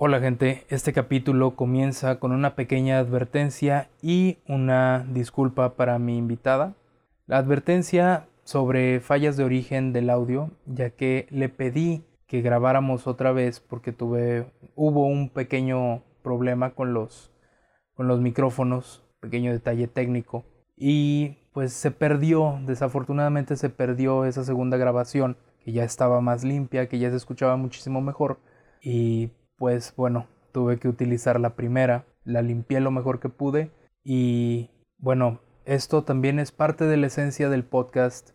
Hola gente, este capítulo comienza con una pequeña advertencia y una disculpa para mi invitada. La advertencia sobre fallas de origen del audio, ya que le pedí que grabáramos otra vez porque tuve hubo un pequeño problema con los con los micrófonos, pequeño detalle técnico y pues se perdió, desafortunadamente se perdió esa segunda grabación que ya estaba más limpia, que ya se escuchaba muchísimo mejor y pues bueno, tuve que utilizar la primera, la limpié lo mejor que pude y bueno, esto también es parte de la esencia del podcast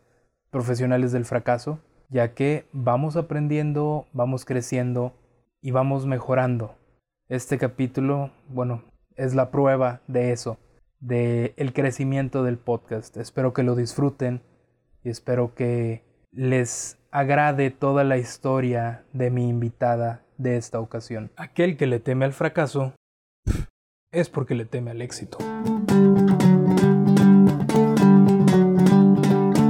Profesionales del Fracaso, ya que vamos aprendiendo, vamos creciendo y vamos mejorando. Este capítulo, bueno, es la prueba de eso, de el crecimiento del podcast. Espero que lo disfruten y espero que les agrade toda la historia de mi invitada de esta ocasión. Aquel que le teme al fracaso es porque le teme al éxito.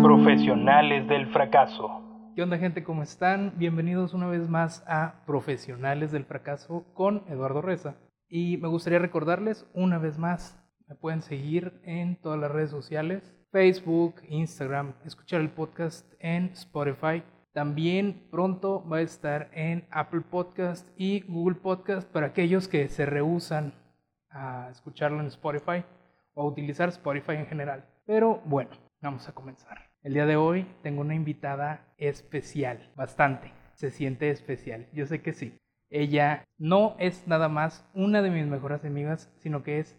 Profesionales del fracaso. ¿Qué onda gente? ¿Cómo están? Bienvenidos una vez más a Profesionales del fracaso con Eduardo Reza. Y me gustaría recordarles una vez más, me pueden seguir en todas las redes sociales, Facebook, Instagram, escuchar el podcast en Spotify también pronto va a estar en Apple Podcast y Google Podcast para aquellos que se rehusan a escucharlo en Spotify o a utilizar Spotify en general. Pero bueno, vamos a comenzar. El día de hoy tengo una invitada especial, bastante. Se siente especial, yo sé que sí. Ella no es nada más una de mis mejores amigas, sino que es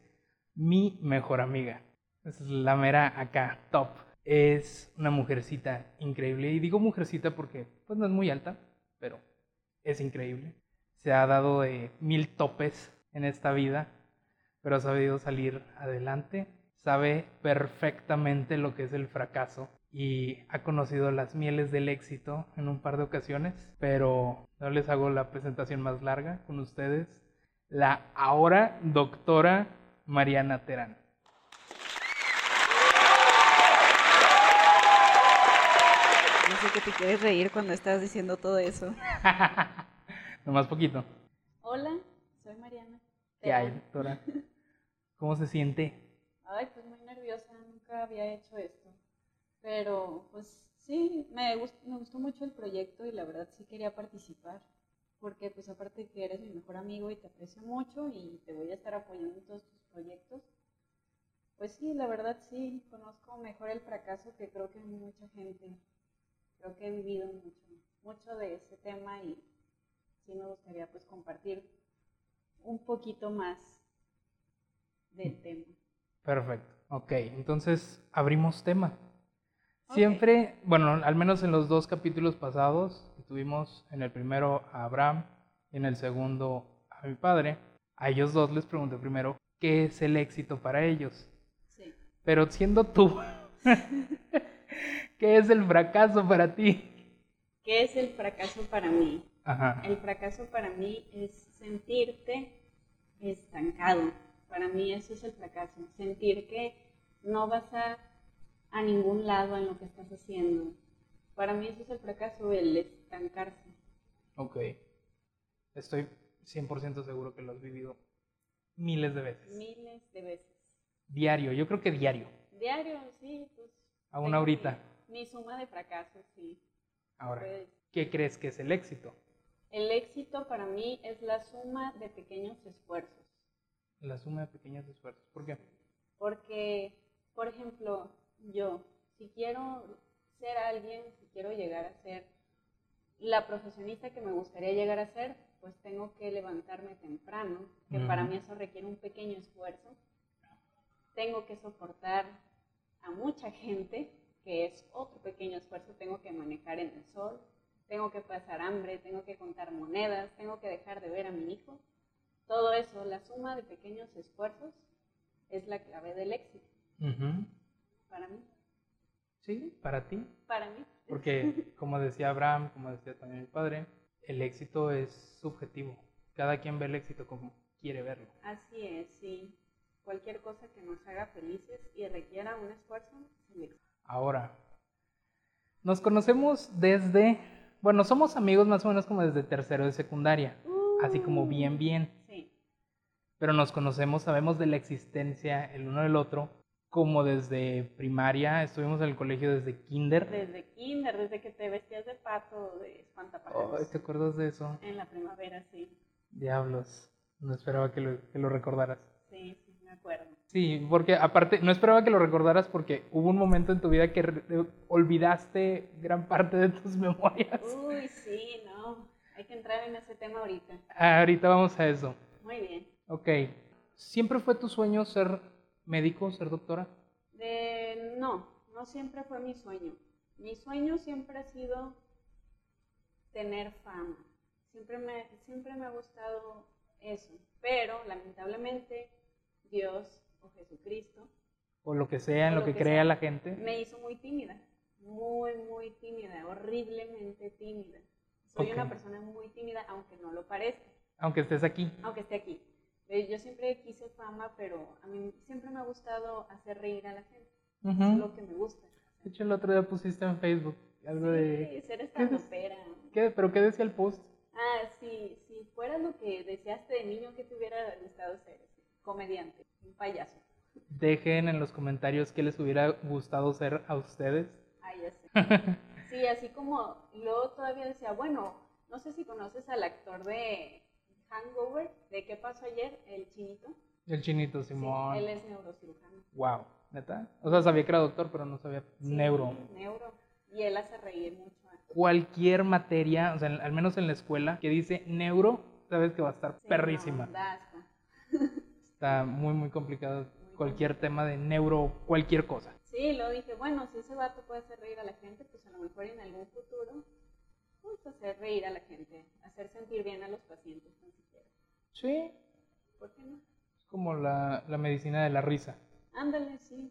mi mejor amiga. Es la mera acá, top es una mujercita increíble. Y digo mujercita porque pues no es muy alta, pero es increíble. Se ha dado de mil topes en esta vida, pero ha sabido salir adelante. Sabe perfectamente lo que es el fracaso y ha conocido las mieles del éxito en un par de ocasiones, pero no les hago la presentación más larga con ustedes. La ahora doctora Mariana Terán. Que te quieres reír cuando estás diciendo todo eso. Nomás poquito. Hola, soy Mariana. ¿Qué hay, doctora? ¿Cómo se siente? Ay, pues muy nerviosa, nunca había hecho esto. Pero, pues sí, me, me gustó mucho el proyecto y la verdad sí quería participar. Porque, pues aparte que eres mi mejor amigo y te aprecio mucho y te voy a estar apoyando en todos tus proyectos, pues sí, la verdad sí, conozco mejor el fracaso que creo que mucha gente creo que he vivido mucho, mucho de ese tema y sí me gustaría pues compartir un poquito más del tema. Perfecto, ok, entonces abrimos tema. Siempre, bueno, al menos en los dos capítulos pasados, tuvimos en el primero a Abraham y en el segundo a mi padre, a ellos dos les pregunté primero qué es el éxito para ellos. Sí. Pero siendo tú ¿Qué es el fracaso para ti? ¿Qué es el fracaso para mí? El fracaso para mí es sentirte estancado. Para mí eso es el fracaso. Sentir que no vas a, a ningún lado en lo que estás haciendo. Para mí eso es el fracaso, el estancarse. Ok. Estoy 100% seguro que lo has vivido miles de veces. Miles de veces. Diario, yo creo que diario. Diario, sí. Pues, Aún ahorita. Mi suma de fracasos, sí. Ahora, pues, ¿qué crees que es el éxito? El éxito para mí es la suma de pequeños esfuerzos. La suma de pequeños esfuerzos. ¿Por qué? Porque, por ejemplo, yo, si quiero ser alguien, si quiero llegar a ser la profesionista que me gustaría llegar a ser, pues tengo que levantarme temprano, que para mí eso requiere un pequeño esfuerzo. Tengo que soportar a mucha gente, que es otro pequeño esfuerzo, tengo que manejar en el sol, tengo que pasar hambre, tengo que contar monedas, tengo que dejar de ver a mi hijo. Todo eso, la suma de pequeños esfuerzos, es la clave del éxito. Para mí. ¿Sí? ¿Para ti? Para mí. Porque, como decía Abraham, como decía también mi padre, el éxito es subjetivo. Cada quien ve el éxito como quiere verlo. Así es, sí. Cualquier cosa que nos haga felices y requiera un esfuerzo, Ahora, nos conocemos desde, bueno, somos amigos más o menos como desde tercero de secundaria. Uh, así como bien, bien. Sí. Pero nos conocemos, sabemos de la existencia el uno del otro, como desde primaria, estuvimos en el colegio desde kinder. Desde kinder, desde que te vestías de pato, de espantapájaros. ¿Te acuerdas de eso? En la primavera, sí. Diablos, no esperaba que lo, que lo recordaras. Sí, sí, porque aparte, no esperaba que lo recordaras porque hubo un momento en tu vida que olvidaste gran parte de tus memorias. Uy, sí, no. Hay que entrar en ese tema ahorita. Ah, ahorita vamos a eso. Muy bien. Ok. ¿Siempre fue tu sueño ser médico, ser doctora? no, no siempre fue mi sueño. Mi sueño siempre ha sido tener fama. Siempre me, siempre me ha gustado eso. Pero lamentablemente Dios o Jesucristo. O lo que sea, en lo, que, crea la gente. Me hizo muy tímida. Muy, muy tímida. Horriblemente tímida. Soy una persona muy tímida, aunque no lo parezca. Aunque estés aquí. Aunque esté aquí. Eh, yo siempre quise fama, pero a mí siempre me ha gustado hacer reír a la gente. Es lo que me gusta. De hecho, el otro día pusiste en Facebook algo de... ser estandopera. ¿Qué, ¿Pero qué decía el post? Ah, sí, si fuera lo que deseaste de niño, ¿qué te hubiera gustado ser? Comediante, un payaso. Dejen en los comentarios qué les hubiera gustado ser a ustedes. Ah, ya sé. sí, así como luego todavía decía, bueno, no sé si conoces al actor de Hangover, de qué pasó ayer, el chinito. El chinito, Simón. él es neurocirujano. Wow, ¿neta? O sea, sabía que era doctor, pero no sabía neuro. Neuro. Y él hace reír mucho. Cualquier materia, o sea, al menos en la escuela, que dice neuro, sabes que va a estar perrísima. Está muy, muy complicado cualquier tema de neuro, cualquier cosa. Sí, lo dije, bueno, si ese vato puede hacer reír a la gente, pues a lo mejor en algún futuro pues, hacer reír a la gente, hacer sentir bien a los pacientes, tan siquiera. Sí. ¿Por qué no? Es como la, la medicina de la risa. Ándale, sí.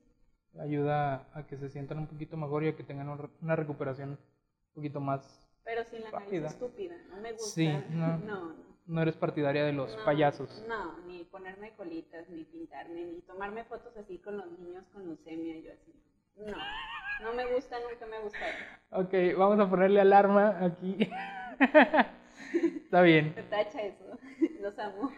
Ayuda a que se sientan un poquito mejor y a que tengan una recuperación un poquito más Pero sin la nariz estúpida, no me gusta. Sí, no. no, no. eres partidaria de los payasos. No, ponerme colitas, ni pintarme, ni tomarme fotos así con los niños con leucemia, yo así. No. No me gusta, nunca me ha gustado. Ok, vamos a ponerle alarma aquí. está bien. Tacha eso. Los amo.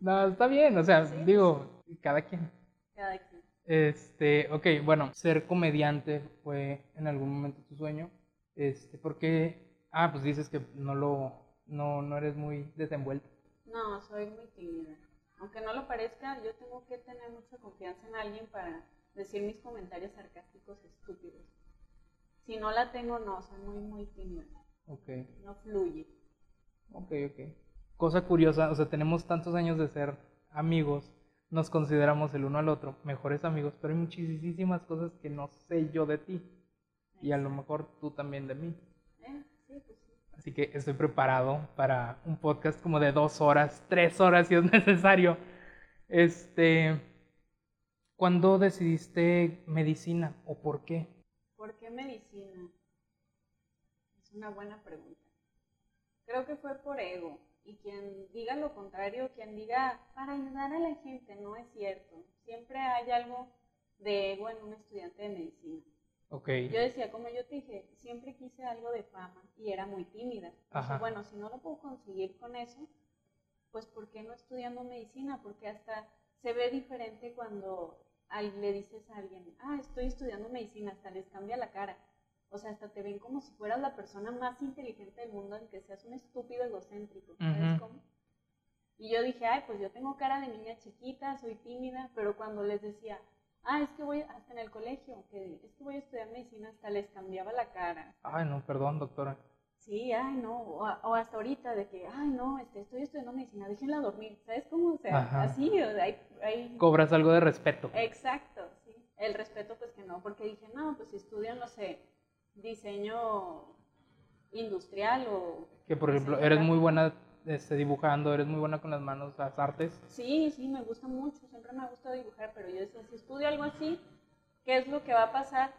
No, está bien, o sea, digo, cada quien. Cada quien. Este, ok, bueno, ser comediante fue en algún momento tu sueño. Este, ¿por qué? Ah, pues dices que no lo, no, no eres muy desenvuelta. No, soy muy tímida. Aunque no lo parezca, yo tengo que tener mucha confianza en alguien para decir mis comentarios sarcásticos estúpidos. Si no la tengo, no, soy muy, muy tímida. Ok. No fluye. Ok, ok. Cosa curiosa, o sea, tenemos tantos años de ser amigos, nos consideramos el uno al otro mejores amigos, pero hay muchísimas cosas que no sé yo de ti. Y a lo mejor tú también de mí. Así que estoy preparado para un podcast como de dos horas, tres horas si es necesario. Este, ¿Cuándo decidiste medicina o por qué? ¿Por qué medicina? Es una buena pregunta. Creo que fue por ego. Y quien diga lo contrario, quien diga para ayudar a la gente, no es cierto. Siempre hay algo de ego en un estudiante de medicina. Okay. Yo decía, como yo te dije, siempre quise algo de fama y era muy tímida. bueno, si no lo puedo conseguir con eso, pues ¿por qué no estudiando medicina? Porque hasta se ve diferente cuando le dices a alguien, ah, estoy estudiando medicina, hasta les cambia la cara. O sea, hasta te ven como si fueras la persona más inteligente del mundo, aunque seas un estúpido egocéntrico. ¿Sabes cómo? Y yo dije, ay, pues yo tengo cara de niña chiquita, soy tímida, pero cuando les decía, ah, es que voy, hasta en el colegio, que es que voy a estudiar medicina, hasta les cambiaba la cara. Ay, no, perdón, doctora. Sí, ay, no, o, hasta ahorita de que, ay, no, este, estoy estudiando medicina, déjenla dormir, ¿sabes cómo? O sea, así, hay, hay... Cobras algo de respeto. Exacto, sí. El respeto, pues que no, porque dije, no, pues si estudian, no sé, diseño industrial o... Que, por ejemplo, eres muy buena este, dibujando, eres muy buena con las manos, las artes. Sí, sí, me gusta mucho, siempre me ha gustado dibujar, pero yo decía, si estudio algo así, ¿qué es lo que va a pasar?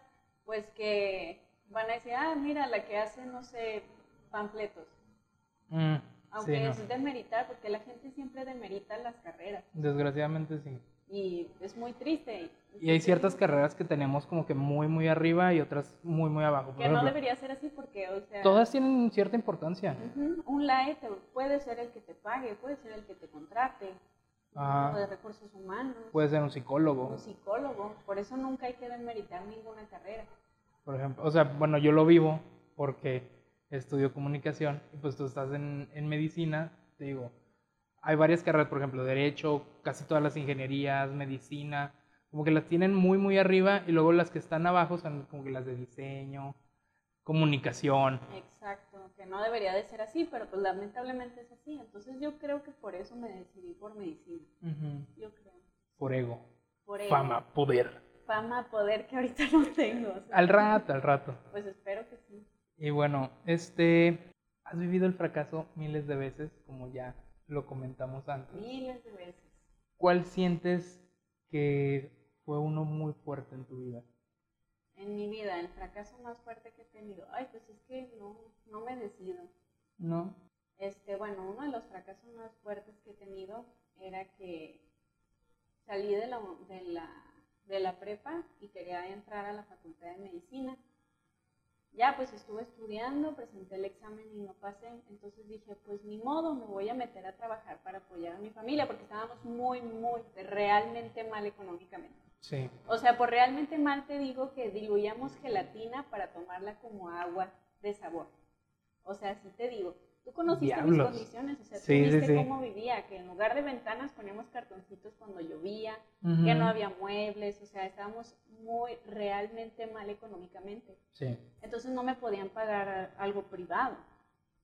Pues que van a decir, ah, mira, la que hace, no sé, panfletos. Mm, Aunque es demeritar, porque la gente siempre demerita las carreras. Desgraciadamente sí. Y es muy triste. Y hay ciertas carreras que tenemos como que muy, muy arriba y otras muy, muy abajo. que no debería ser así porque, o sea... Todas tienen cierta importancia. Un LAE puede ser el que te pague, puede ser el que te contrate. Ah, de recursos humanos. Puede ser un psicólogo. Un psicólogo. Por eso nunca hay que demeritar ninguna carrera. Por ejemplo, o sea, bueno, yo lo vivo porque estudio comunicación y pues tú estás en, en medicina, te digo, hay varias carreras, por ejemplo, derecho, casi todas las ingenierías, medicina, como que las tienen muy, muy arriba y luego las que están abajo son como que las de diseño, comunicación. Exacto, que no debería de ser así, pero pues lamentablemente es así. Entonces yo creo que por eso me decidí por medicina. Yo creo. Por ego. Por ego. Fama, poder. Fama, poder que ahorita no tengo. al rato, al rato. Pues espero que sí. Y bueno, este, has vivido el fracaso miles de veces, como ya lo comentamos antes. Miles de veces. ¿Cuál sientes que fue uno muy fuerte en tu vida? En mi vida, el fracaso más fuerte que he tenido. Ay, pues es que no, no me decido. No. Este, bueno, uno de los fracasos más fuertes que he tenido era que salí de la, de la, de la prepa y quería entrar a la facultad de medicina ya pues estuve estudiando, presenté el examen y no pasé, entonces dije, pues ni modo, me voy a meter a trabajar para apoyar a mi familia, porque estábamos muy, muy, realmente mal económicamente. Sí. O sea, por realmente mal te digo que diluíamos gelatina para tomarla como agua de sabor. O sea, sí te digo, Tú conociste mis condiciones, o sea, tú viste cómo vivía, que en lugar de ventanas poníamos cartoncitos cuando llovía, que no había muebles, o sea, estábamos muy realmente mal económicamente. Sí. Entonces no me podían pagar algo privado.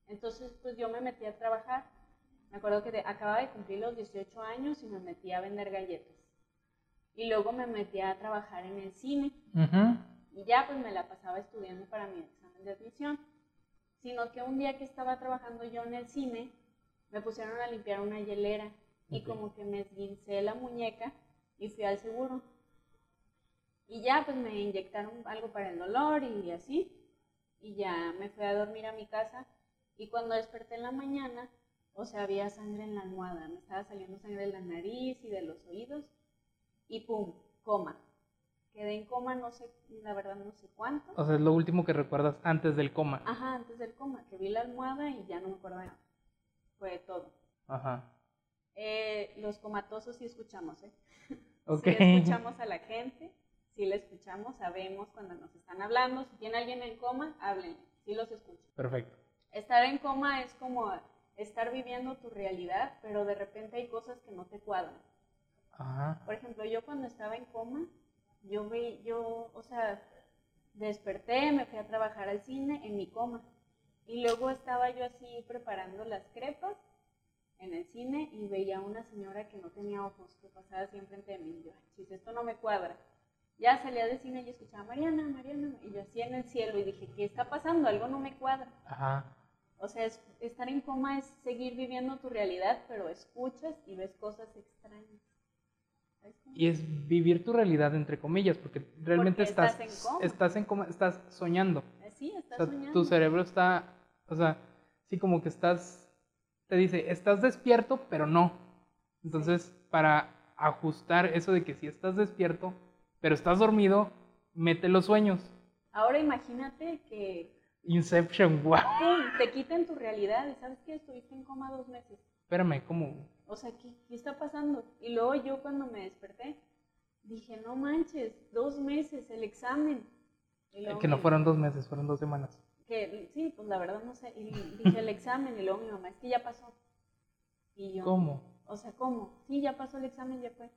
Entonces, pues yo me metí a trabajar. Me acuerdo que acababa de cumplir los 18 años y me metí a vender galletas. Y luego me metí a trabajar en el cine. Y ya pues me la pasaba estudiando para mi examen de admisión sino que un día que estaba trabajando yo en el cine, me pusieron a limpiar una hielera y como que me esguincé la muñeca y fui al seguro. Y ya pues me inyectaron algo para el dolor y así. Y ya me fui a dormir a mi casa y cuando desperté en la mañana, o sea, había sangre en la almohada, me estaba saliendo sangre de la nariz y de los oídos y pum, coma. Quedé en coma, no sé, la verdad no sé cuánto. O sea, es lo último que recuerdas antes del coma. Ajá, antes del coma, que vi la almohada y ya no me acuerdo de nada. Fue todo. Ajá. Eh, los comatosos sí escuchamos, ¿eh? Okay. Sí escuchamos a la gente, sí la escuchamos, sabemos cuando nos están hablando. Si tiene alguien en coma, háblenle, sí los escucho. Perfecto. Estar en coma es como estar viviendo tu realidad, pero de repente hay cosas que no te cuadran. Ajá. Por ejemplo, yo cuando estaba en coma, yo vi, yo, o sea, desperté, me fui a trabajar al cine en mi coma. Y luego estaba yo así preparando las crepas en el cine y veía a una señora que no tenía ojos, que pasaba siempre entre mí. Y yo, si esto no me cuadra. Ya salía del cine y escuchaba, Mariana, Mariana, y yo así en el cielo y dije, ¿qué está pasando? Algo no me cuadra. Ajá. O sea, estar en coma es seguir viviendo tu realidad, pero escuchas y ves cosas extrañas. Y es vivir tu realidad, entre comillas, porque realmente estás, estás, en coma, estás soñando. Eh, sí, estás soñando. Tu cerebro está, o sea, sí, como que estás, te dice, estás despierto, pero no. Entonces, para ajustar eso de que si estás despierto, pero estás dormido, mete los sueños. Ahora imagínate que... Inception, wow. Te quiten tu realidad y sabes que estuviste en coma dos meses. Espérame, ¿cómo? O sea, ¿qué, ¿qué, está pasando? Y luego yo cuando me desperté, dije, no manches, dos meses, el examen. que no fueron dos meses, fueron dos semanas. Que, sí, pues la verdad no sé. Y dije el examen y luego mi mamá, es que ya pasó. Y yo, ¿Cómo? O sea, ¿cómo? Sí, ya pasó el examen, ya fue.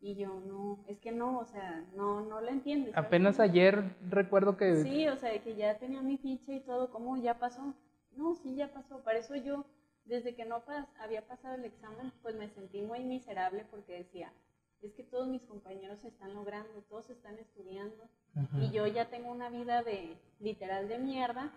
Y yo, no, es que no, o sea, no, no lo entiendes. Apenas ayer recuerdo que... Sí, o sea, que ya tenía mi ficha y todo, ¿cómo ya pasó? No, sí, ya pasó. Para eso yo desde que no había pasado el examen, pues me sentí muy miserable porque decía, es que todos mis compañeros se están logrando, todos están estudiando y yo ya tengo una vida de literal de mierda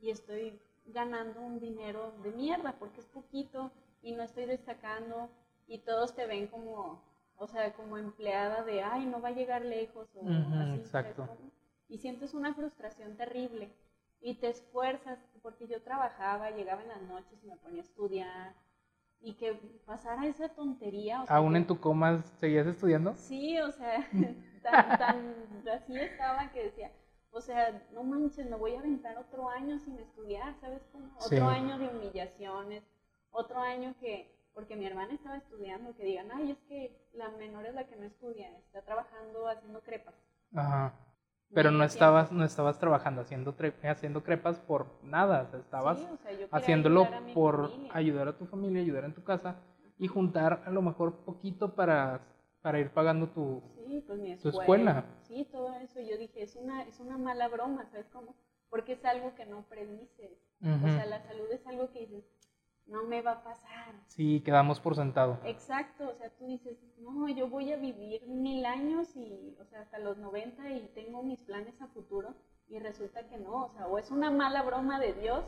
y estoy ganando un dinero de mierda porque es poquito y no estoy destacando y todos te ven como, o sea, como empleada de, ay, no va a llegar lejos o así. Exacto. Y sientes una frustración terrible y te esfuerzas, porque yo trabajaba, llegaba en las noches y me ponía a estudiar, y que pasara esa tontería. ¿Aún en tu coma seguías estudiando? Sí, o sea, tan, tan así estaba que decía, o sea, no manches, me voy a aventar otro año sin estudiar, ¿sabes cómo? Otro año de humillaciones, otro año que, porque mi hermana estaba estudiando, que digan, ay, es que la menor es la que no estudia, está trabajando haciendo crepas. Ajá. Pero no estabas, no estabas trabajando haciendo, haciendo crepas por nada, estabas haciéndolo por ayudar a tu familia, ayudar en tu casa y juntar a lo mejor poquito para, para ir pagando tu, pues, escuela. Sí, todo eso. Yo dije, es una, es una mala broma, ¿sabes cómo? Porque es algo que no predices. O sea, la salud es algo que dices, no me va a pasar. Sí, quedamos por sentado. Exacto, o sea, tú dices, no, yo voy a vivir mil años y, o sea, hasta los 90 y tengo mis planes a futuro y resulta que no, o sea, o es una mala broma de Dios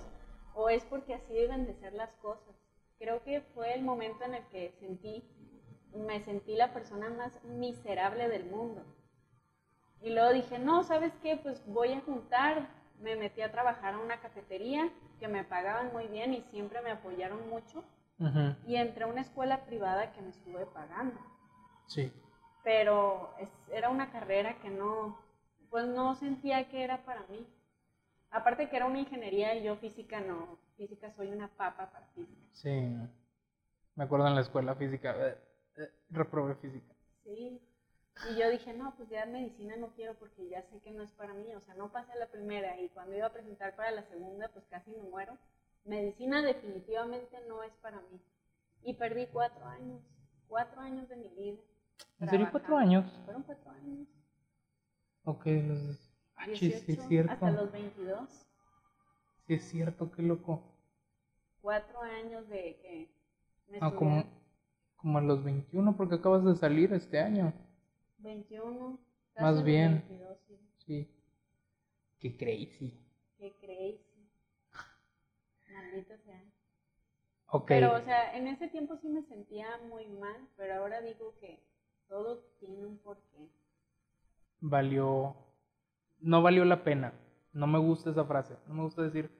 o es porque así deben de ser las cosas. Creo que fue el momento en el que sentí, me sentí la persona más miserable del mundo. Y luego dije, no, ¿sabes qué? Pues voy a juntar, me metí a trabajar a una cafetería que me pagaban muy bien y siempre me apoyaron mucho. Y entré a una escuela privada que me estuve pagando. Sí. Pero era una carrera que no, pues no sentía que era para mí. Aparte que era una ingeniería y yo física no, física soy una papa para física. Sí, me acuerdo en la escuela física, eh, eh, reprobé física. Sí, y yo dije, no, pues ya medicina no quiero porque ya sé que no es para mí, o sea, no pasé la primera y cuando iba a presentar para la segunda, pues casi me muero. Medicina definitivamente no es para mí. Y perdí cuatro años, cuatro años de mi vida. ¿En serio cuatro años? Fueron cuatro años. Ok, los... Ah, sí, es cierto. Hasta los 22. Sí, es cierto, qué loco. Cuatro años de que me ah, como, como a los 21, porque acabas de salir este año. 21. Más bien. sí. Qué crazy. Qué crazy. Maldito sea. Ok. Pero, o sea, en ese tiempo sí me sentía muy mal, pero ahora digo que todo tiene un porqué. Valió. No valió la pena. No me gusta esa frase. No me gusta decir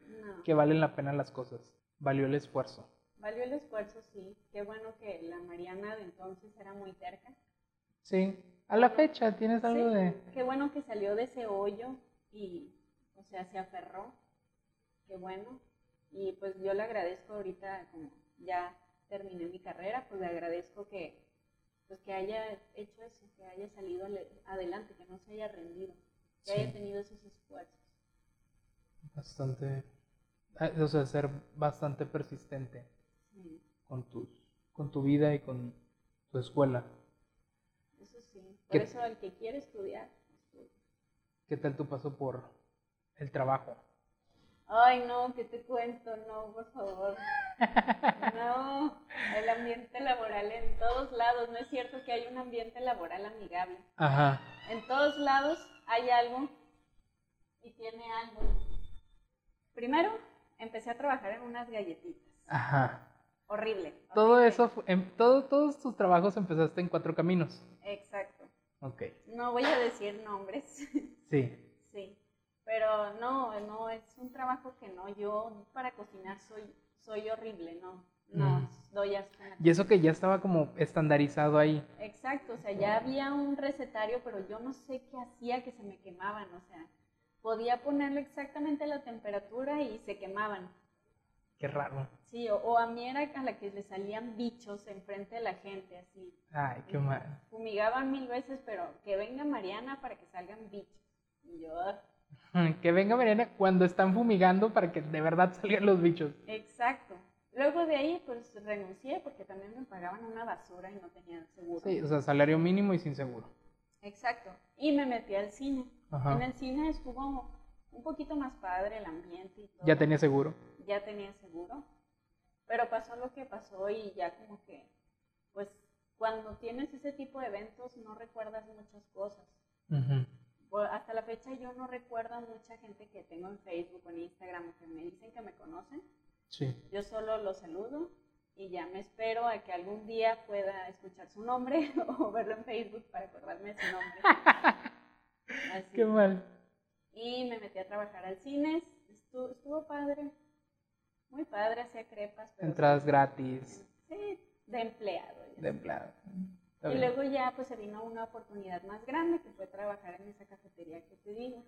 que valen la pena las cosas. Valió el esfuerzo. Valió el esfuerzo, sí. Qué bueno que la Mariana de entonces era muy terca. Sí. A la fecha, ¿tienes algo de...? Qué bueno que salió de ese hoyo y, o sea, se aferró. Qué bueno. Y pues yo le agradezco ahorita, como ya terminé mi carrera, pues le agradezco que, pues que haya hecho eso, que haya salido adelante, que no se haya rendido, que haya tenido esos esfuerzos. Bastante, ah, o sea, ser bastante persistente con, tus, con tu vida y con tu escuela. Por eso el que quiere estudiar, estudia. ¿Qué tal tu paso por el trabajo? Ay, no, ¿qué te cuento? No, por favor. No, el ambiente laboral en todos lados. No es cierto que hay un ambiente laboral amigable. Ajá. En todos lados hay algo y tiene algo. Primero, empecé a trabajar en unas galletitas. Ajá. Horrible. Todo eso, en todo, todos tus trabajos empezaste en Cuatro Caminos. Exacto. Ok. No voy a decir nombres. Sí. sí. Pero no, no, es un trabajo que no, yo para cocinar soy, soy horrible, no. No, doy hasta. Y eso que ya estaba como estandarizado ahí. Exacto, o sea, ya había un recetario, pero yo no sé qué hacía que se me quemaban, o sea, podía ponerle exactamente la temperatura y se quemaban. Qué raro. Sí, o, a mí era a la que le salían bichos enfrente de la gente, así. Ay, qué mal. Fumigaban mil veces, pero que venga Mariana para que salgan bichos. Y yo... que venga Mariana cuando están fumigando para que de verdad salgan los bichos. Exacto. Luego de ahí, pues renuncié porque también me pagaban una basura y no tenía seguro. Sí, o sea, salario mínimo y sin seguro. Exacto. Y me metí al cine. En el cine estuvo un poquito más padre el ambiente y todo. ¿Ya tenía seguro? Ya tenía seguro, pero pasó lo que pasó y ya como que, pues cuando tienes ese tipo de eventos no recuerdas muchas cosas. hasta la fecha yo no recuerdo a mucha gente que tengo en Facebook o en Instagram que me dicen que me conocen. Sí. Yo solo los saludo y ya me espero a que algún día pueda escuchar su nombre o verlo en Facebook para acordarme de su nombre. Así. Qué mal. Y me metí a trabajar al cine, estuvo padre. Muy padre, hacía crepas. Entradas gratis. Sí, de empleado. De empleado. y luego ya pues se vino una oportunidad más grande que fue trabajar en esa cafetería que te digo.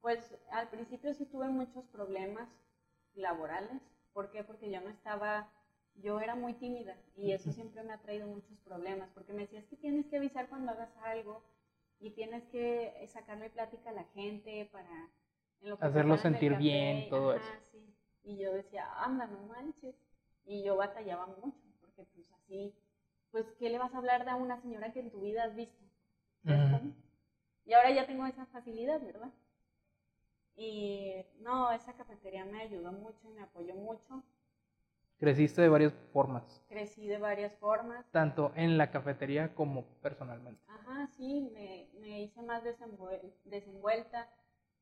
Pues al principio sí tuve muchos problemas laborales. ¿Por qué? Porque yo no estaba, yo era muy tímida y eso siempre me ha traído muchos problemas, porque me decías que tienes que avisar cuando hagas algo y tienes que sacarle plática a la gente para hacerlo sentir bien, todo eso. Y yo decía, anda, no manches. Y yo batallaba mucho, porque pues así, pues, ¿qué le vas a hablar de una señora que en tu vida has visto? Y ahora ya tengo esa facilidad, ¿verdad? Y no, esa cafetería me ayudó mucho y me apoyó mucho. Creciste de varias formas. Crecí de varias formas. Tanto en la cafetería como personalmente. Ajá, sí, me, me hice más desenvuelta.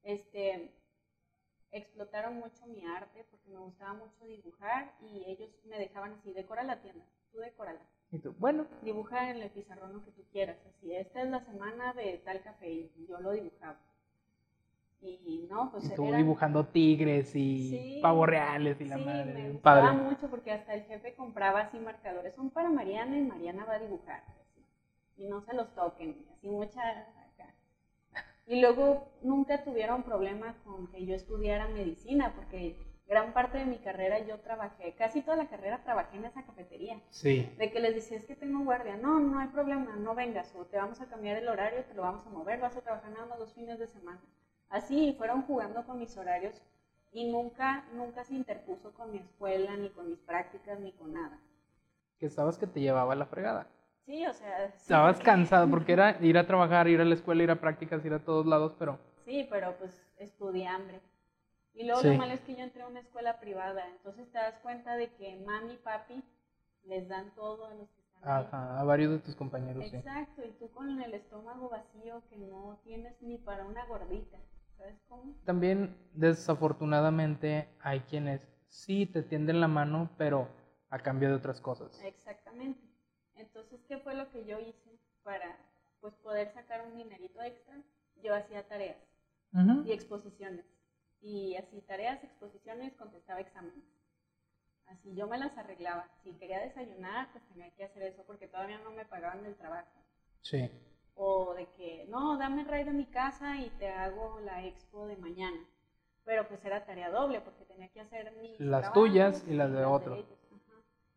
Este, explotaron mucho mi arte porque me gustaba mucho dibujar y ellos me dejaban así, decora la tienda, tú decórala. Y tú, bueno. Dibuja en el pizarrón lo que tú quieras, así, esta es la semana de tal café y yo lo dibujaba. Y no, pues. Tú dibujando tigres y pavos reales y la sí, madre. Me gustaba mucho porque hasta el jefe compraba así marcadores. Son para Mariana y Mariana va a dibujar. Y no se los toquen. Así mucha. Y luego nunca tuvieron problema con que yo estudiara medicina porque gran parte de mi carrera yo trabajé, casi toda la carrera trabajé en esa cafetería. Sí. De que les decía, es que tengo guardia. No, no hay problema, no vengas. O te vamos a cambiar el horario, te lo vamos a mover, vas a trabajar nada más dos fines de semana. Así fueron jugando con mis horarios y nunca, nunca se interpuso con mi escuela, ni con mis prácticas, ni con nada. Que sabes que te llevaba a la fregada. Sí, o sea... Estabas cansado porque era ir a trabajar, ir a la escuela, ir a prácticas, ir a todos lados, pero... Sí, pero pues estudié hambre. Y luego lo malo es que yo entré a una escuela privada, entonces te das cuenta de que mami y papi les dan todo a los que están Ajá, a varios de tus compañeros. Exacto, y tú con el estómago vacío que no tienes ni para una gordita. También, desafortunadamente, hay quienes sí te tienden la mano, pero a cambio de otras cosas. Exactamente. Entonces, ¿qué fue lo que yo hice para pues, poder sacar un dinerito extra? Yo hacía tareas y exposiciones. Y así, tareas, exposiciones, contestaba exámenes. Así yo me las arreglaba. Si quería desayunar, pues tenía que hacer eso porque todavía no me pagaban del trabajo. Sí o de que, no, dame el rey de mi casa y te hago la expo de mañana. Pero pues era tarea doble porque tenía que hacer mis Las tuyas y las de otro.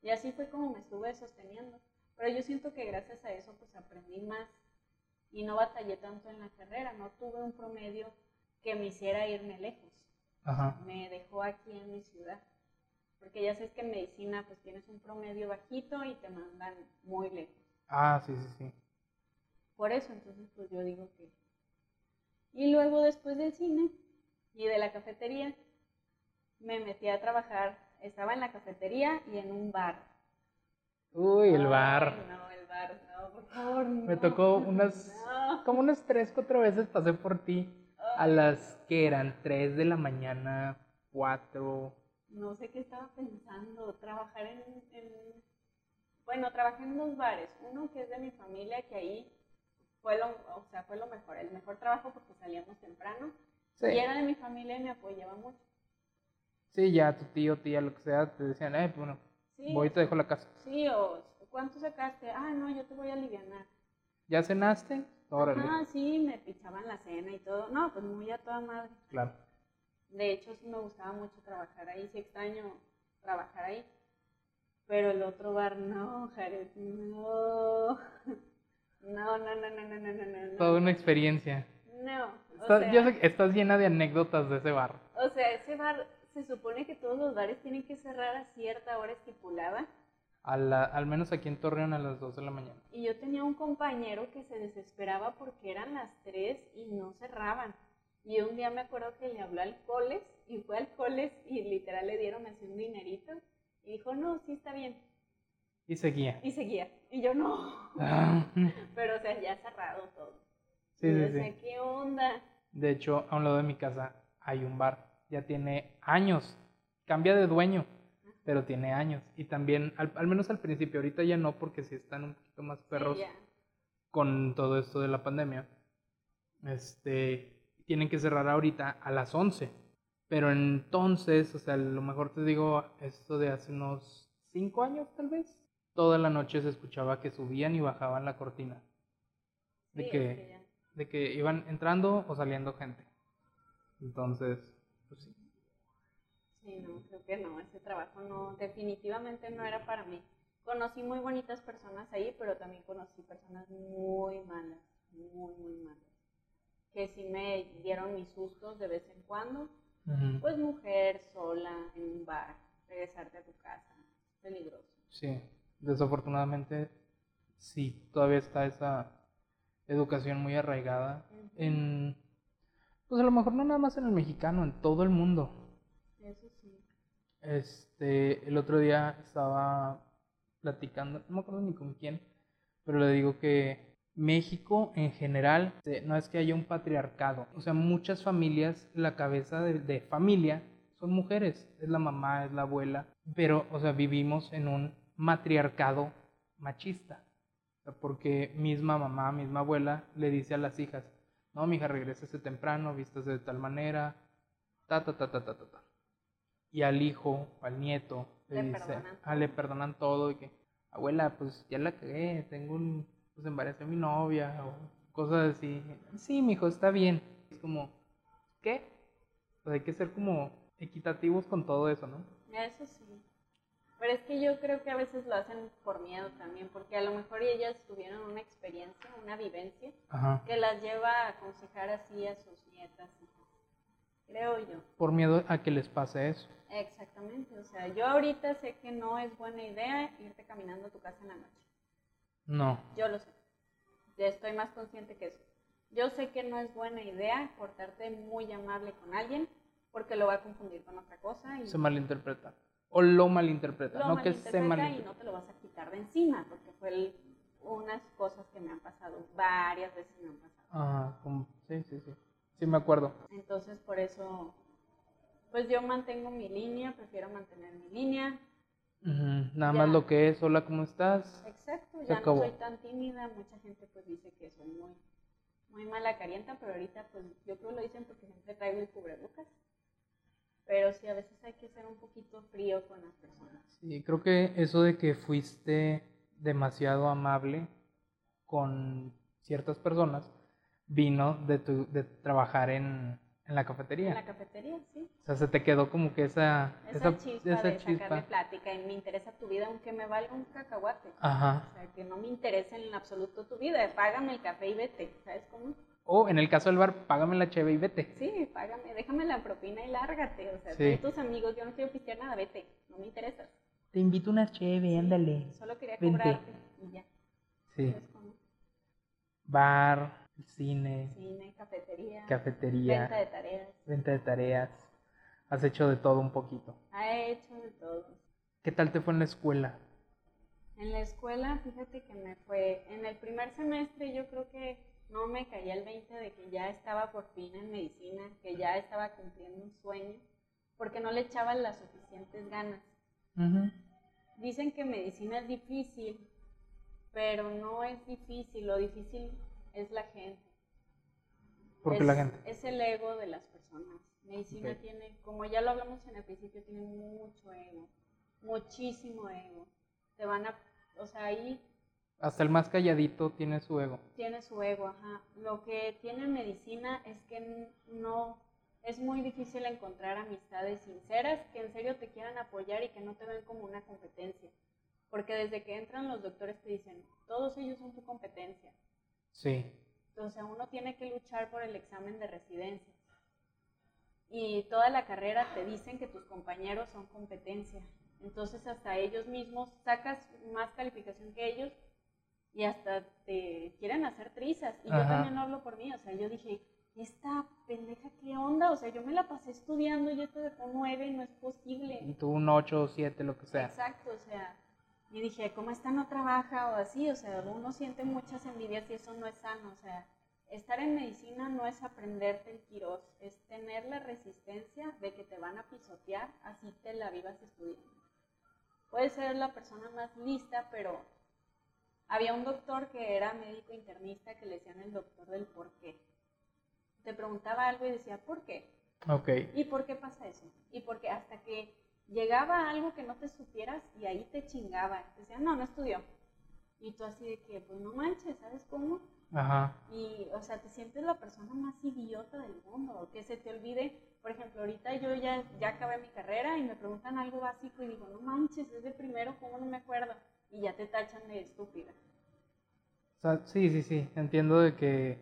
y así fue como me estuve sosteniendo. Pero yo siento que gracias a eso pues aprendí más y no batallé tanto en la carrera, no tuve un promedio que me hiciera irme lejos. Me dejó aquí en mi ciudad. Porque ya sabes que en medicina pues tienes un promedio bajito y te mandan muy lejos. Ah, sí, sí, sí. Por eso, entonces, pues yo digo que... Y luego después del cine y de la cafetería, me metí a trabajar, estaba en la cafetería y en un bar. Uy, el bar. No, el bar, no, por favor. No, me tocó unas, como unas tres, cuatro veces pasé por ti a las que eran tres de la mañana, cuatro. No sé qué estaba pensando, trabajar en, en, bueno, trabajé en dos bares, uno que es de mi familia, que ahí fue lo, o sea, fue lo mejor, el mejor trabajo porque salíamos temprano y era de mi familia y me apoyaba mucho. Sí, ya tu tío, tía, lo que sea, te decían, eh, bueno, voy y te dejo la casa. Sí, o ¿cuánto sacaste? Ah, no, yo te voy a aliviar. ¿Ya cenaste? Órale. Ah, sí, me pichaban la cena y todo. No, pues muy a toda madre. Claro. De hecho, sí me gustaba mucho trabajar ahí, sí extraño trabajar ahí. Pero el otro bar, no, Jared, no. No, no, no, no, no, no, no. Toda una experiencia. No. Estás, yo sé que estás llena de anécdotas de ese bar. O sea, ese bar se supone que todos los bares tienen que cerrar a cierta hora estipulada. A la, al menos aquí en Torreón a las 2 de la mañana. Y yo tenía un compañero que se desesperaba porque eran las 3 y no cerraban. Y un día me acuerdo que le habló al Coles y fue al Coles y literal le dieron así un dinerito. Y dijo, no, sí está bien. Y seguía. Y seguía. Y yo no. Ah. Pero, o sea, ya cerrado todo. Sí, sí, sí. ¿qué onda? De hecho, a un lado de mi casa hay un bar. Ya tiene años. Cambia de dueño, pero tiene años. Y también, al, menos al principio, ahorita ya no, porque sí están un poquito más perros con todo esto de la pandemia. Este, tienen que cerrar ahorita a las 11. Pero entonces, o sea, a lo mejor te digo esto de hace unos cinco años tal vez, toda la noche se escuchaba que subían y bajaban la cortina. De, que, de que iban entrando o saliendo gente. Entonces. Sí, no, creo que no, ese trabajo no, definitivamente no era para mí. Conocí muy bonitas personas ahí, pero también conocí personas muy malas, muy, muy malas. Que sí me dieron mis sustos de vez en cuando. Pues mujer sola en un bar, regresarte a tu casa, peligroso. Sí, desafortunadamente sí, todavía está esa educación muy arraigada en, pues a lo mejor no nada más en el mexicano, en todo el mundo. Este, el otro día estaba platicando, no me acuerdo ni con quién, pero le digo que México en general no es que haya un patriarcado, o sea, muchas familias, la cabeza de, familia son mujeres, es la mamá, es la abuela, pero, o sea, vivimos en un matriarcado machista, porque misma mamá, misma abuela le dice a las hijas, no, mi hija, regrésese temprano, vístase de tal manera, ta, ta, ta, ta, ta, ta, ta. Y al hijo, al nieto, le, dice, ah, le perdonan todo y que, abuela, pues ya la cagué, tengo un, pues embaracé a mi novia o cosas así. Sí, mijo, está bien. Es como, ¿qué? Pues hay que ser como equitativos con todo eso, ¿no? Eso sí. Pero es que yo creo que a veces lo hacen por miedo también, porque a lo mejor ellas tuvieron una experiencia, una vivencia, que las lleva a aconsejar así a sus nietas, creo yo. Por miedo a que les pase eso. Exactamente, o sea, yo ahorita sé que no es buena idea irte caminando a tu casa en la noche. No. Yo lo sé. Ya estoy más consciente que eso. Yo sé que no es buena idea portarte muy amable con alguien porque lo va a confundir con otra cosa. Y se malinterpreta. O lo malinterpreta, no que se malinterpreta. Y no te lo vas a quitar de encima porque fue unas cosas que me han pasado, varias veces me han pasado. Ah, sí, sí, sí. Sí, me acuerdo. Entonces, por eso pues yo mantengo mi línea, prefiero mantener mi línea. Nada más lo que es, hola, ¿cómo estás? Exacto, ya no soy tan tímida, mucha gente pues dice que soy muy, muy mala carienta, pero ahorita pues yo creo que lo dicen porque siempre traigo el cubrebocas. Pero sí, a veces hay que ser un poquito frío con las personas. Sí, creo que eso de que fuiste demasiado amable con ciertas personas vino de, tu, de trabajar en, en la cafetería. En la cafetería, sí. O sea, se te quedó como que esa... Esa, chispa esa de chispa. sacarle plática y me interesa tu vida aunque me valga un cacahuate. Ajá. O sea, que no me interesa en absoluto tu vida. Págame el café y vete, ¿sabes cómo? O en el caso del bar, págame la cheve y vete. Sí, págame, déjame la propina y lárgate. O sea, sí. tus amigos, yo no quiero pistear nada, vete. No me interesas. Te invito una cheve, ándale. Solo quería cobrarte y ya. Sí. Bar, cine. Cine, cafetería. Cafetería. Venta de tareas. Venta de tareas. Has hecho de todo un poquito. Ha hecho de todo. ¿Qué tal te fue en la escuela? En la escuela, fíjate que me fue, en el primer semestre yo creo que no me caía el 20 de que ya estaba por fin en medicina, que ya estaba cumpliendo un sueño, porque no le echaban las suficientes ganas. Dicen que medicina es difícil, pero no es difícil, lo difícil es la gente. ¿Por qué la gente? Es el ego de las personas. Medicina tiene, como ya lo hablamos en el principio, tiene mucho ego, muchísimo ego. Te van a, o sea, ahí... Hasta el más calladito tiene su ego. Tiene su ego, ajá. Lo que tiene medicina es que no, es muy difícil encontrar amistades sinceras que en serio te quieran apoyar y que no te ven como una competencia. Porque desde que entran los doctores te dicen, todos ellos son tu competencia. Sí. Entonces uno tiene que luchar por el examen de residencia. Y toda la carrera te dicen que tus compañeros son competencia. Entonces hasta ellos mismos sacas más calificación que ellos y hasta te quieren hacer trizas. Y yo también hablo por mí. O sea, yo dije, esta pendeja, ¿qué onda? O sea, yo me la pasé estudiando y esto de un 9 no es posible. Y tú un 8 o 7, lo que sea. Exacto, o sea, y dije, ¿cómo esta no trabaja? O así, o sea, uno siente muchas envidias y eso no es sano. O sea, estar en medicina no es aprenderte el quirós, es tener la resistencia de que te van a pisotear, así te la vivas estudiando. Puedes ser la persona más lista, pero había un doctor que era médico internista que le decían el doctor del por qué. Te preguntaba algo y decía, ¿por qué? Ok. ¿Y por qué pasa eso? ¿Y por qué? Hasta que llegaba algo que no te supieras y ahí te chingaba. Decían, no, no estudió. Y tú así de que, pues no manches, ¿sabes cómo? Ajá. Y, o sea, te sientes la persona más idiota del mundo, que se te olvide. Por ejemplo, ahorita yo ya, ya acabé mi carrera y me preguntan algo básico y digo, no manches, es de primero, ¿cómo no me acuerdo? Y ya te tachan de estúpida. O sea, sí, sí, sí, entiendo de que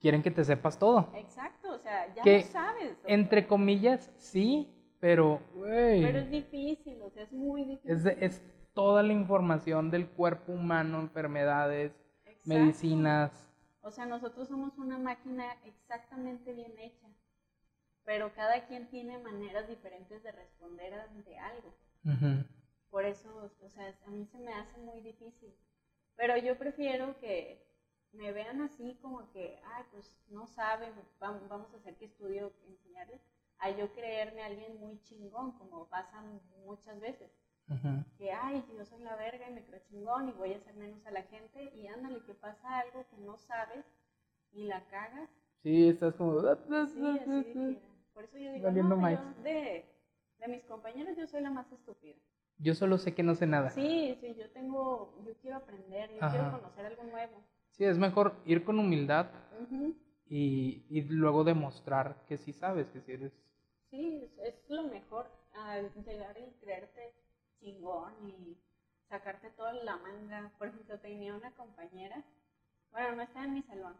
quieren que te sepas todo. Exacto, o sea, ya lo sabes. Entre comillas, sí, pero, güey. Pero es difícil, o sea, es muy difícil. Es, es toda la información del cuerpo humano, enfermedades, medicinas. O sea, nosotros somos una máquina exactamente bien hecha, pero cada quien tiene maneras diferentes de responder ante algo. Por eso, o sea, a mí se me hace muy difícil. Pero yo prefiero que me vean así como que, ay, pues no saben, vamos a hacer que estudio, enseñarles, a yo creerme alguien muy chingón, como pasa muchas veces. Que, ay, yo soy la verga y me creo chingón y voy a hacer menos a la gente y ándale, que pasa algo que no sabes y la cagas. Sí, estás como... Sí, por eso yo digo, no, de, de mis compañeros yo soy la más estúpida. Yo solo sé que no sé nada. Sí, sí, yo tengo, yo quiero aprender, yo quiero conocer algo nuevo. Sí, es mejor ir con humildad y, y, luego demostrar que sí sabes, que sí eres... Sí, es, lo mejor, al llegar y creerte chingón y sacarte toda la manga. Por ejemplo, tenía una compañera, bueno, no estaba en mi salón,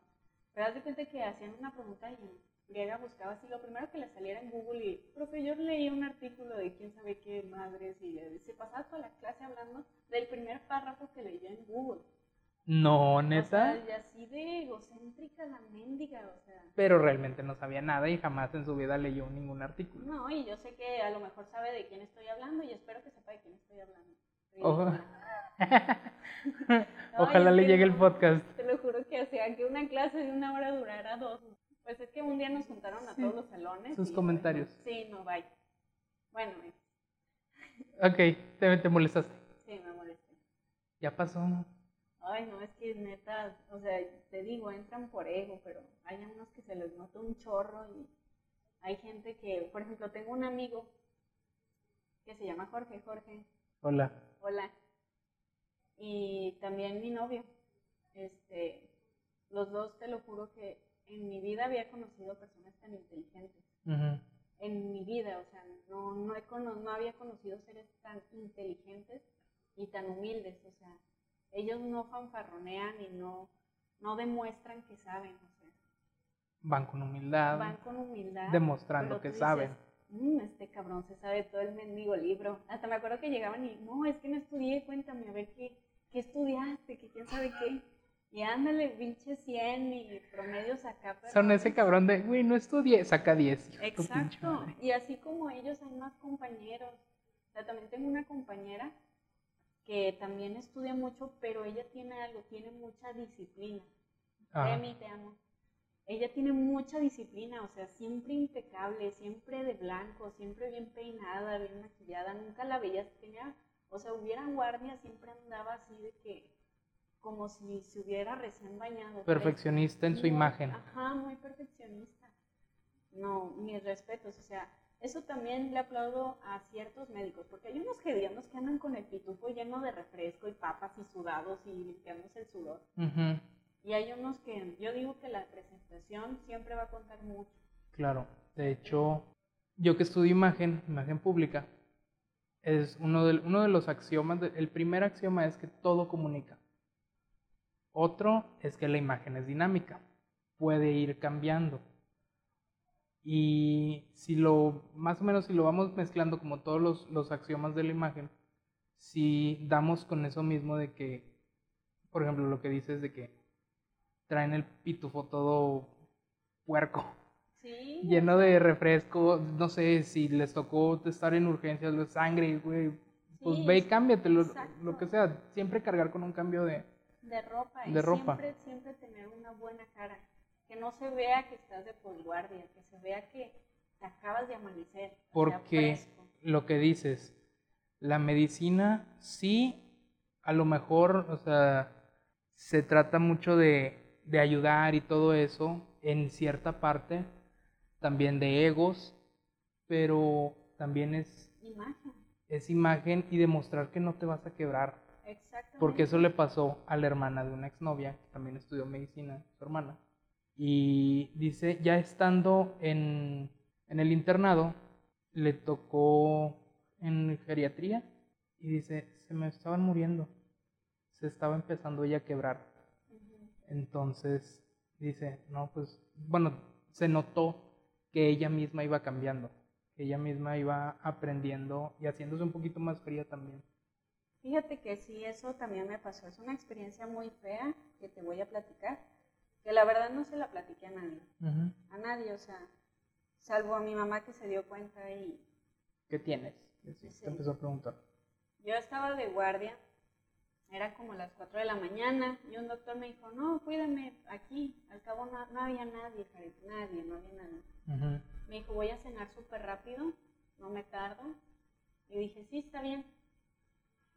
pero haz de cuenta que hacían una pregunta y llega, buscaba así, lo primero que le saliera en Google y, profe, yo leí un artículo de quién sabe qué madres y se pasaba toda la clase hablando del primer párrafo que leyó en Google. No, neta. O sea, y así de egocéntrica la mendiga, o sea. Pero realmente no sabía nada y jamás en su vida leyó ningún artículo. No, y yo sé que a lo mejor sabe de quién estoy hablando y espero que sepa de quién estoy hablando. Ojalá le llegue el podcast. Te lo juro que hacía que una clase de una hora durara dos. Pues es que un día nos juntaron a todos los salones. Sus comentarios. sí, no, bye. Bueno. Ok, te, te molestaste. Sí, me molesté. Ya pasó. Ay, no, es que neta, o sea, te digo, entran por ego, pero hay unos que se les nota un chorro y hay gente que, por ejemplo, tengo un amigo que se llama Jorge, Jorge. Hola. Hola. Y también mi novio. Este, los dos te lo juro que en mi vida había conocido personas tan inteligentes. En mi vida, o sea, no, no, he no había conocido seres tan inteligentes y tan humildes, o sea, ellos no fanfarronean y no, no demuestran que saben. O sea, van con humildad. Van con humildad. Demostrando que saben. Mm, este cabrón se sabe todo el mendigo libro. Hasta me acuerdo que llegaban y, no, es que no estudié, cuéntame a ver qué, qué estudiaste, que quién sabe qué. Y ándale, pinche 100 y promedios acá. Son ese cabrón de, güey, no estudié, saca 10. Exacto. Y así como ellos hay más compañeros. O sea, también tengo una compañera que también estudia mucho, pero ella tiene algo, tiene mucha disciplina. Remy, te amo. Ella tiene mucha disciplina, o sea, siempre impecable, siempre de blanco, siempre bien peinada, bien maquillada, nunca la veías, tenía, o sea, hubiera guardia, siempre andaba así de que, como si se hubiera recién bañado. Perfeccionista en su imagen. Ajá, muy perfeccionista. No, mis respetos, o sea, eso también le aplaudo a ciertos médicos, porque hay unos hediondos que andan con el pitufo lleno de refresco y papas y sudados y limpiándose el sudor. Y hay unos que yo digo que la presentación siempre va a contar mucho. Claro, de hecho, yo que estudio imagen, imagen pública, es uno de, uno de los axiomas, el primer axioma es que todo comunica. Otro es que la imagen es dinámica, puede ir cambiando. Y si lo, más o menos si lo vamos mezclando como todos los, los axiomas de la imagen, si damos con eso mismo de que, por ejemplo, lo que dices de que traen el pitufo todo puerco, lleno de refresco, no sé si les tocó estar en urgencias, de sangre, güey, pues ve y cámbiate, lo, lo, que sea, siempre cargar con un cambio de, de ropa, de ropa. Siempre, siempre tener una buena cara que no se vea que estás de posguardia, que se vea que te acabas de amanecer. Porque lo que dices, la medicina sí, a lo mejor, o sea, se trata mucho de, de ayudar y todo eso, en cierta parte, también de egos, pero también es... Imagen. esa imagen y demostrar que no te vas a quebrar. Porque eso le pasó a la hermana de una exnovia, que también estudió medicina, su hermana. Y dice, ya estando en, en el internado, le tocó en geriatría y dice, se me estaban muriendo, se estaba empezando ella a quebrar. Entonces dice, no, pues, bueno, se notó que ella misma iba cambiando, que ella misma iba aprendiendo y haciéndose un poquito más fría también. Fíjate que sí, eso también me pasó. Es una experiencia muy fea que te voy a platicar, que la verdad no se la platiqué a nadie. A nadie, o sea, salvo a mi mamá que se dio cuenta y... ¿Qué tienes? Sí. Te empezó a preguntar. Yo estaba de guardia, era como las 4 de la mañana, y un doctor me dijo, no, cuídame aquí. Al cabo no, había nadie, nadie, no había nadie. Me dijo, voy a cenar súper rápido, no me tardo. Y dije, sí, está bien.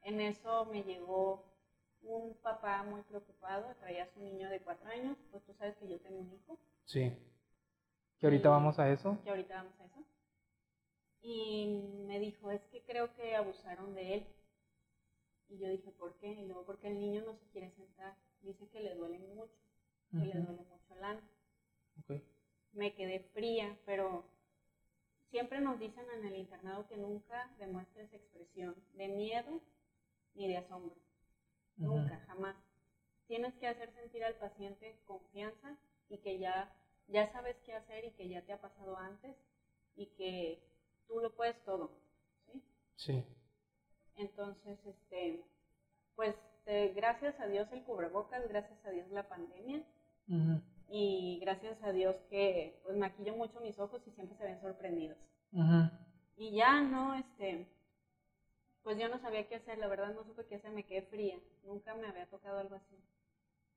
En eso me llegó un papá muy preocupado, traía a su niño de 4 años, pues tú sabes que yo tengo un hijo. Sí. ¿Que ahorita vamos a eso? Que ahorita vamos a eso. Y me dijo, es que creo que abusaron de él. Y yo dije, ¿por qué? Y luego, porque el niño no se quiere sentar. Dice que le duele mucho, que le duele mucho el ano. Me quedé fría, pero siempre nos dicen en el internado que nunca demuestres expresión de miedo ni de asombro. Nunca, jamás. Tienes que hacer sentir al paciente confianza y que ya, ya sabes qué hacer y que ya te ha pasado antes y que tú lo puedes todo. ¿sí? Sí. Entonces, este, pues gracias a Dios el cubrebocas, gracias a Dios la pandemia. Y gracias a Dios que pues maquillo mucho mis ojos y siempre se ven sorprendidos. Y ya no, este, pues yo no sabía qué hacer, la verdad no supe qué hacer, me quedé fría, nunca me había tocado algo así,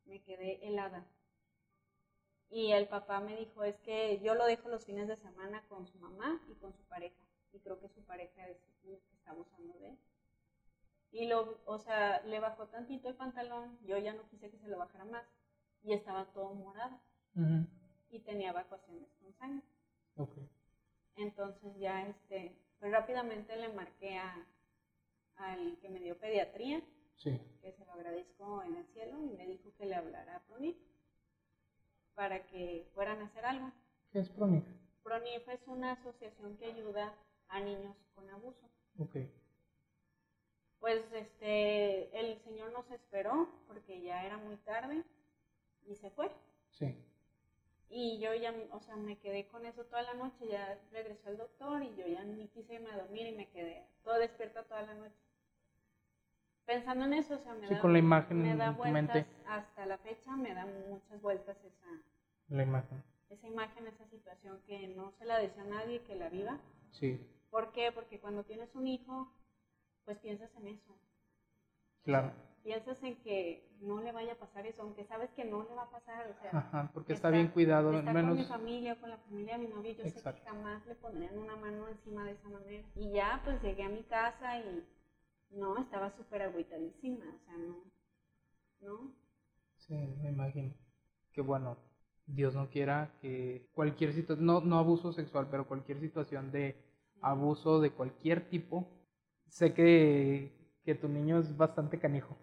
me quedé helada. Y el papá me dijo, es que yo lo dejo los fines de semana con su mamá y con su pareja, y creo que su pareja es el que está abusando de él. Y lo, o sea, le bajó tantito el pantalón, yo ya no quise que se lo bajara más, y estaba todo morado. Y tenía evacuaciones con sangre. Entonces ya, este, pues rápidamente le marqué a, al que me dio pediatría, que se lo agradezco en el cielo, y me dijo que le hablara a PRONIF para que fueran a hacer algo. ¿Qué es PRONIF? PRONIF es una asociación que ayuda a niños con abuso. Okay pues este, el señor nos esperó porque ya era muy tarde y se fue. Sí. Y yo ya, o sea, me quedé con eso toda la noche, ya regresó el doctor y yo ya ni quise irme a dormir y me quedé todo despierta toda la noche. Pensando en eso, o sea, me da, con la imagen me da vueltas, hasta la fecha me da muchas vueltas esa, la imagen. esa imagen, esa situación que no se la desea a nadie que la viva. Sí. ¿Por qué? Porque cuando tienes un hijo, pues piensas en eso. Claro. Piensas en que no le vaya a pasar eso, aunque sabes que no le va a pasar, o sea. Ajá, porque está, bien cuidado, está menos. con mi familia, con la familia de mi novio, yo sé que jamás le pondrían una mano encima de esa manera. Y ya, pues llegué a mi casa y no, estaba súper agüitadísima, o sea, no. ¿No? Sí, me imagino. Que bueno, Dios no quiera que cualquier situación, no, no abuso sexual, pero cualquier situación de abuso de cualquier tipo sé que, que tu niño es bastante canijo.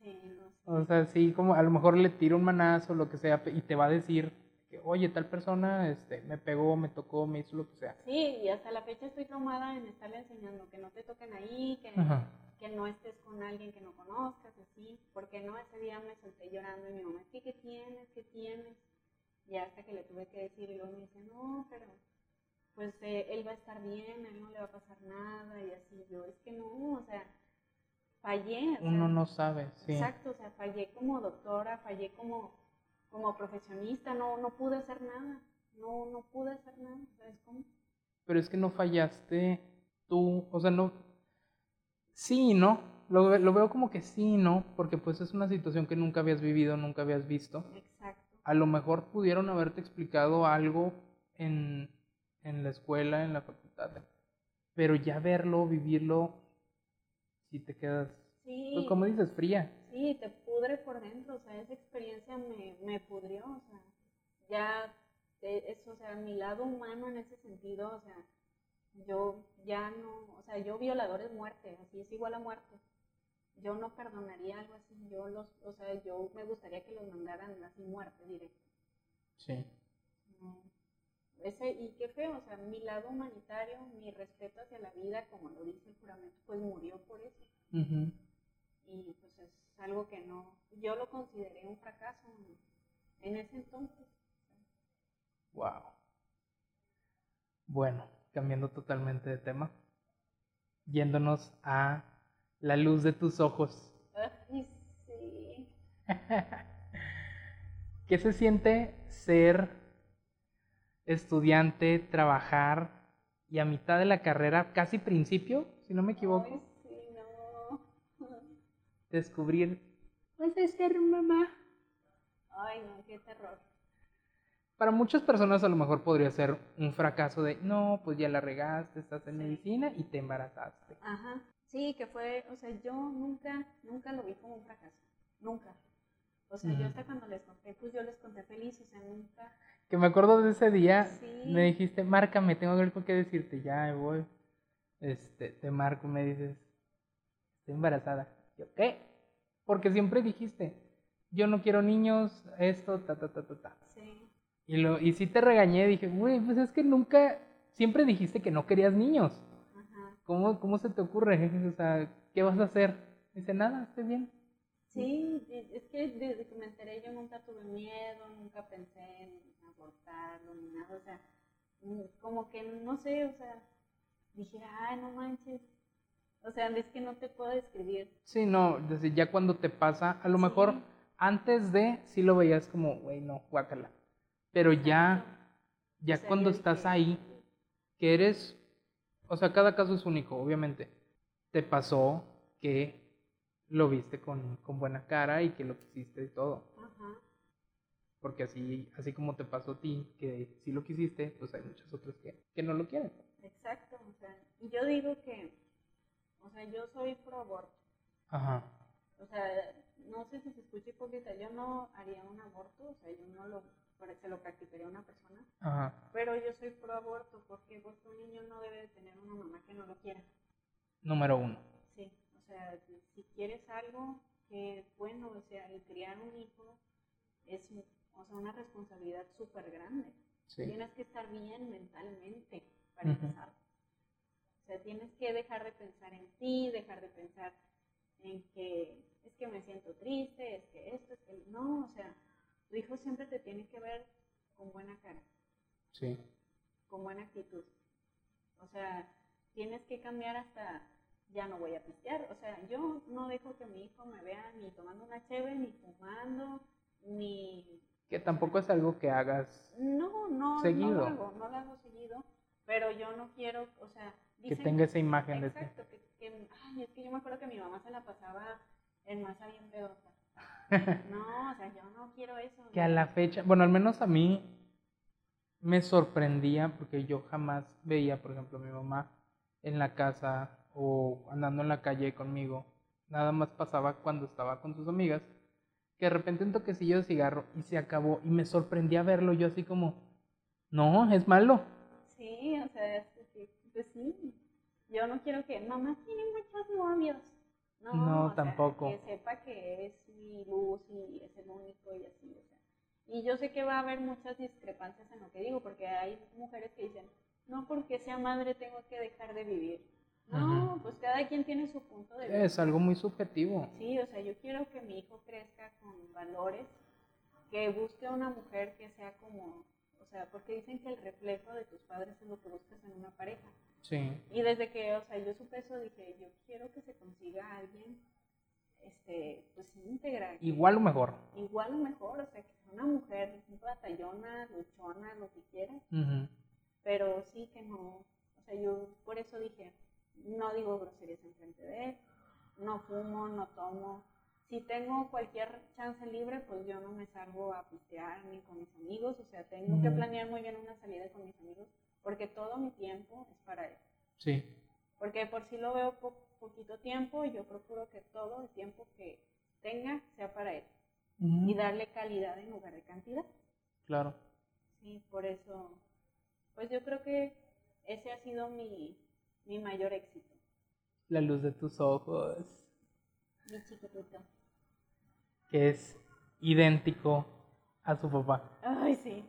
Sí, O sea, sí, como a lo mejor le tira un manazo, lo que sea, y te va a decir que, oye, tal persona este, me pegó, me tocó, me hizo lo que sea. Sí, y hasta la fecha estoy traumada en estarle enseñando que no te toquen ahí, que, que no estés con alguien que no conozcas, así, porque no, ese día me solté llorando y mi mamá, ¿qué, qué tienes? ¿Qué tienes? Y hasta que le tuve que decir, y luego me dice, no, pero pues eh, él va a estar bien, a él no le va a pasar nada y así. Yo, es que no, o sea, fallé. Uno no sabe, sí. Exacto, o sea, fallé como doctora, fallé como, como profesionista, no, no pude hacer nada, no, no pude hacer nada, ¿sabes cómo? Pero es que no fallaste tú, o sea, no, sí, ¿no? Lo, lo veo como que sí, ¿no? Porque pues es una situación que nunca habías vivido, nunca habías visto. Exacto. A lo mejor pudieron haberte explicado algo en en la escuela, en la facultad. Pero ya verlo, vivirlo, si te quedas, sí, pues como dices, fría. Sí, te pudre por dentro, o sea, esa experiencia me, me pudrió, o sea, ya, eso, o sea, mi lado humano en ese sentido, o sea, yo ya no, o sea, yo violador es muerte, así es igual a muerte. Yo no perdonaría algo así, yo los, o sea, yo me gustaría que los mandaran así muerte directa. Sí. Ese, y qué feo, o sea, mi lado humanitario, mi respeto hacia la vida, como lo dice el juramento, pues murió por eso. Y pues es algo que no, yo lo consideré un fracaso en ese entonces. Wow. Bueno, cambiando totalmente de tema, yéndonos a la luz de tus ojos. Ay, sí. ¿Qué se siente ser estudiante, trabajar y a mitad de la carrera, casi principio, si no me equivoco? Ay, sí, no. Descubrir, vas a ser mamá. Ay, no, qué terror. Para muchas personas a lo mejor podría ser un fracaso de, no, pues ya la regaste, estás en medicina y te embarazaste. Ajá. Sí, que fue, o sea, yo nunca, nunca lo vi como un fracaso. Nunca. O sea, yo hasta cuando les conté, pues yo les conté feliz, o sea, nunca. Que me acuerdo de ese día, me dijiste, márcame, tengo algo que decirte, ya voy. Este, te marco, me dices, estoy embarazada. Yo, ¿qué? Porque siempre dijiste, yo no quiero niños, esto, ta, ta, ta, ta, ta. Y, lo, y sí te regañé, dije, güey, pues es que nunca, siempre dijiste que no querías niños. Ajá. ¿Cómo, ¿Cómo se te ocurre? O sea, ¿qué vas a hacer? Dice, nada, estoy bien. Sí, es que desde que me enteré yo nunca tuve miedo, nunca pensé en abortarlo ni nada, o sea, como que no sé, o sea, dije, ay, no manches. O sea, es que no te puedo describir. Sí, no, desde ya cuando te pasa, a lo mejor antes de sí lo veías como, güey, no, guácala. Pero ya, ya cuando estás ahí, que eres, o sea, cada caso es único, obviamente. Te pasó que lo viste con, con buena cara y que lo quisiste y todo. Porque así, así como te pasó a ti, que sí lo quisiste, pues hay muchas otras que, que no lo quieren. Exacto, o sea, y yo digo que, o sea, yo soy pro aborto. Ajá. O sea, no sé si se escucha hipócrita, yo no haría un aborto, o sea, yo no lo, se lo practicaría a una persona. Ajá. Pero yo soy pro aborto porque, un niño no debe de tener una mamá que no lo quiera. Número uno. Sí. O sea, si quieres algo que, bueno, o sea, el criar un hijo es o sea, una responsabilidad súper grande. Tienes que estar bien mentalmente para empezar. O sea, tienes que dejar de pensar en ti, dejar de pensar en que es que me siento triste, es que esto, es que no, o sea, tu hijo siempre te tiene que ver con buena cara. Sí. Con buena actitud. O sea, tienes que cambiar hasta ya no voy a pistear. O sea, yo no dejo que mi hijo me vea ni tomando una cheve, ni fumando, ni... Que tampoco es algo que hagas no, no, seguido. No lo hago, no lo hago seguido, pero yo no quiero, o sea... que tenga esa imagen de Exacto, que, que, ay, es que yo me acuerdo que mi mamá se la pasaba en masa bien pedota. No, o sea, yo no quiero eso. Que a la fecha, bueno, al menos a mí me sorprendía porque yo jamás veía, por ejemplo, a mi mamá en la casa o andando en la calle conmigo. Nada más pasaba cuando estaba con sus amigas, que de repente un toquecillo de cigarro y se acabó y me sorprendía verlo yo así como, no, es malo. Sí, o sea, pues sí, yo no quiero que mamá tiene muchos novios. No, no tampoco. que sepa que es mi luz y es el único y así, o sea. Y yo sé que va a haber muchas discrepancias en lo que digo, porque hay mujeres que dicen, no porque sea madre tengo que dejar de vivir. No, pues cada quien tiene su punto de vista. Es algo muy subjetivo. Sí, o sea, yo quiero que mi hijo crezca con valores, que busque una mujer que sea como, o sea, porque dicen que el reflejo de tus padres es lo que buscas en una pareja. Sí. Y desde que, o sea, yo supe eso, dije, yo quiero que se consiga alguien, este, pues íntegra. Igual o mejor. Igual o mejor, o sea, que sea una mujer batallona, luchona, lo que quiera. Pero sí que no, o sea, yo por eso dije, no digo groserías en frente de él, no fumo, no tomo. Si tengo cualquier chance libre, pues yo no me salgo a pistear ni con mis amigos, o sea, tengo que planear muy bien una salida con mis amigos, porque todo mi tiempo es para él. Sí. Porque por si lo veo poquito tiempo, yo procuro que todo el tiempo que tenga sea para él. Y darle calidad en lugar de cantidad. Claro. Sí, por eso, pues yo creo que ese ha sido mi, mi mayor éxito. La luz de tus ojos. Mi chiquitito. Que es idéntico a su papá. Ay, sí.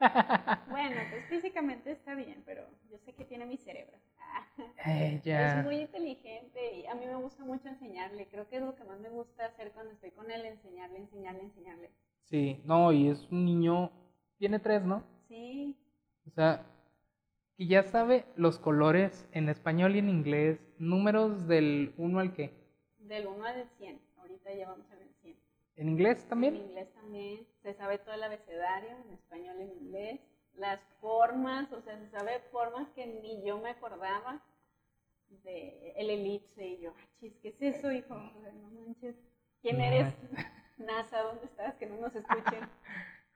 bueno, pues físicamente está bien, pero yo sé que tiene mi cerebro. Es muy inteligente y a mí me gusta mucho enseñarle. Creo que es lo que más me gusta hacer cuando estoy con él, enseñarle, enseñarle, enseñarle. Sí, no, y es un niño, tiene tres, ¿no? Sí. O sea, que ya sabe los colores en español y en inglés, números del 1 al qué? Del 1 al 100, ahorita ya vamos a ver 100. ¿En inglés también? En inglés también, se sabe todo el abecedario, en español y en inglés, las formas, o sea, se sabe formas que ni yo me acordaba de el elipse y yo, chis, ¿qué es eso, hijo? No manches, ¿quién eres? NASA, ¿dónde estás? Que no nos escuchen.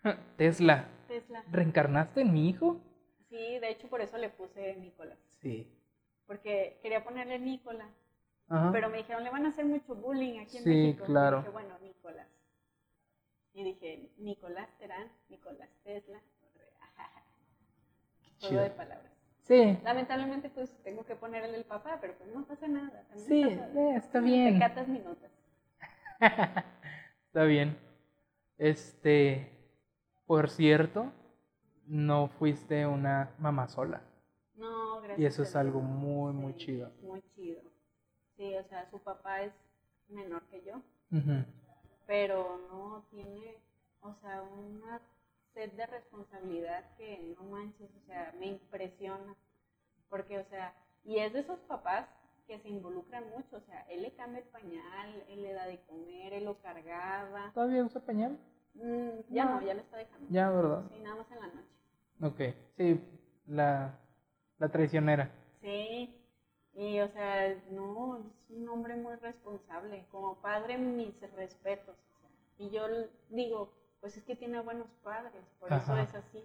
Tesla. Tesla. ¿Reencarnaste en mi hijo? Sí, de hecho por eso le puse Nicolás. Sí. Porque quería ponerle Nicolás. Pero me dijeron, le van a hacer mucho bullying aquí en sí, México. claro. Y dije, bueno, Nicolás. Y dije, Nicolás Terán, Nicolás Tesla. Todo de palabras. Sí. Lamentablemente, pues tengo que ponerle el papá, pero pues no pasa nada. sí, eh, está bien. Te catas minutos. está bien. Este, por cierto, no fuiste una mamá sola. No, gracias. Y eso es algo muy, muy chido. Muy chido. Sí, o sea, su papá es menor que yo, pero no tiene, o sea, una sed de responsabilidad que no manches, o sea, me impresiona. Porque, o sea, y es de esos papás que se involucran mucho, o sea, él le cambia el pañal, él le da de comer, él lo cargaba. ¿Todavía usa pañal? Mm, ya no. ya lo está dejando. Ya, ¿verdad? Sí, nada más en la noche. Ok, sí, la, la traicionera. Sí, y o sea, no, es un hombre muy responsable. Como padre, mis respetos. y yo digo, pues es que tiene buenos padres, por eso es así.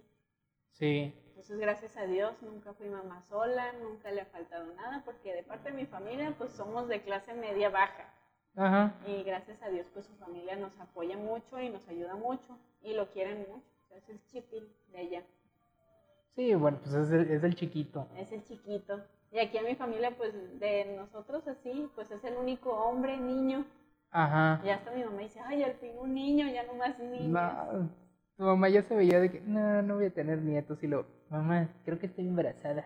Sí. Entonces, gracias a Dios, nunca fui mamá sola, nunca le ha faltado nada, porque de parte de mi familia, pues somos de clase media baja. Ajá. Y gracias a Dios, pues su familia nos apoya mucho y nos ayuda mucho y lo quieren mucho. es el chipil de ella. Sí, bueno, pues es el, es el chiquito. Es el chiquito. Y aquí en mi familia, pues de nosotros así, pues es el único hombre, niño. Ajá. Y hasta mi mamá dice, ay, al fin un niño, ya no más niños. No, tu mamá ya se veía de que, no, no voy a tener nietos. Y lo, mamá, creo que estoy embarazada.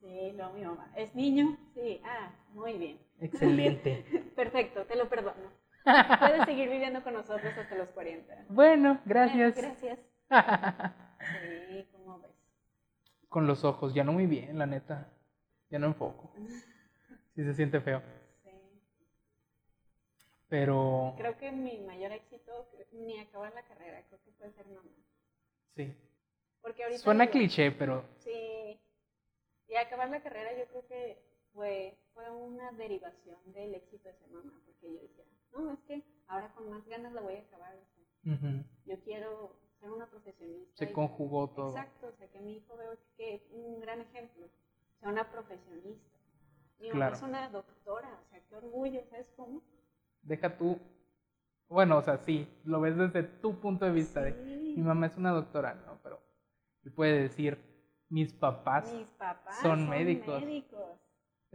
Sí, no, mi mamá. ¿Es niño? Sí, ah, muy bien. Excelente. Perfecto, te lo perdono. Puedes seguir viviendo con nosotros hasta los 40. Bueno, gracias. gracias. sí. Con los ojos, ya no muy bien, la neta. Ya no enfoco. Sí se siente feo. Sí. Pero... Creo que mi mayor éxito, ni acabar la carrera, creo que fue ser mamá. Sí. Porque ahorita Suena cliché, pero... Sí. Y acabar la carrera yo creo que fue, fue una derivación del éxito de ser mamá, porque yo decía, no, es que ahora con más ganas la voy a acabar. Yo quiero ser una profesionista. Se conjugó todo. Exacto, o sea, que mi hijo veo que un gran ejemplo, sea una profesionista. Mi mamá es una doctora, o sea, qué orgullo, ¿sabes cómo? Deja tú, bueno, o sea, sí, lo ves desde tu punto de vista. De, mi mamá es una doctora, ¿no? Pero él puede decir, mis papás, son, médicos.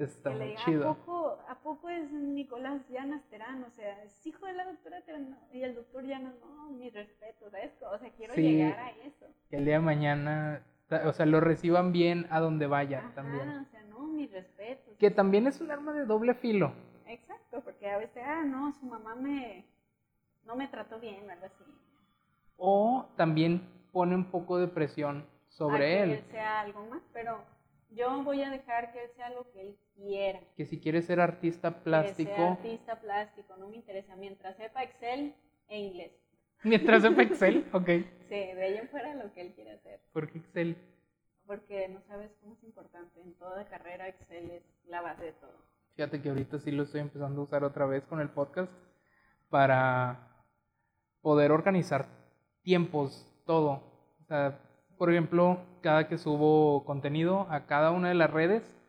Está muy chido. ¿a poco, ¿a poco es Nicolás Llanas Terán? O sea, es hijo de la doctora Terán. Y el doctor Llanas, no, mi respeto, ¿sabes? O sea, quiero llegar a eso. Que el día de mañana, o sea, lo reciban bien a donde vaya también. o sea, no, mi respeto. Que también es un arma de doble filo. Exacto, porque a veces, ah, no, su mamá me, no me trató bien, algo así. O también pone un poco de presión sobre él. Que él sea algo más, pero yo voy a dejar que él sea lo que él quiera. Que si quiere ser artista plástico. Que sea artista plástico, no me interesa. Mientras sepa Excel e inglés. Mientras sepa Excel, ok. Sí, de ahí en fuera lo que él quiere hacer. ¿Por qué Excel? Porque no sabes cómo es importante. En toda carrera Excel es la base de todo. Fíjate que ahorita sí lo estoy empezando a usar otra vez con el podcast para poder organizar tiempos, todo. O sea, por ejemplo, cada que subo contenido a cada una de las redes,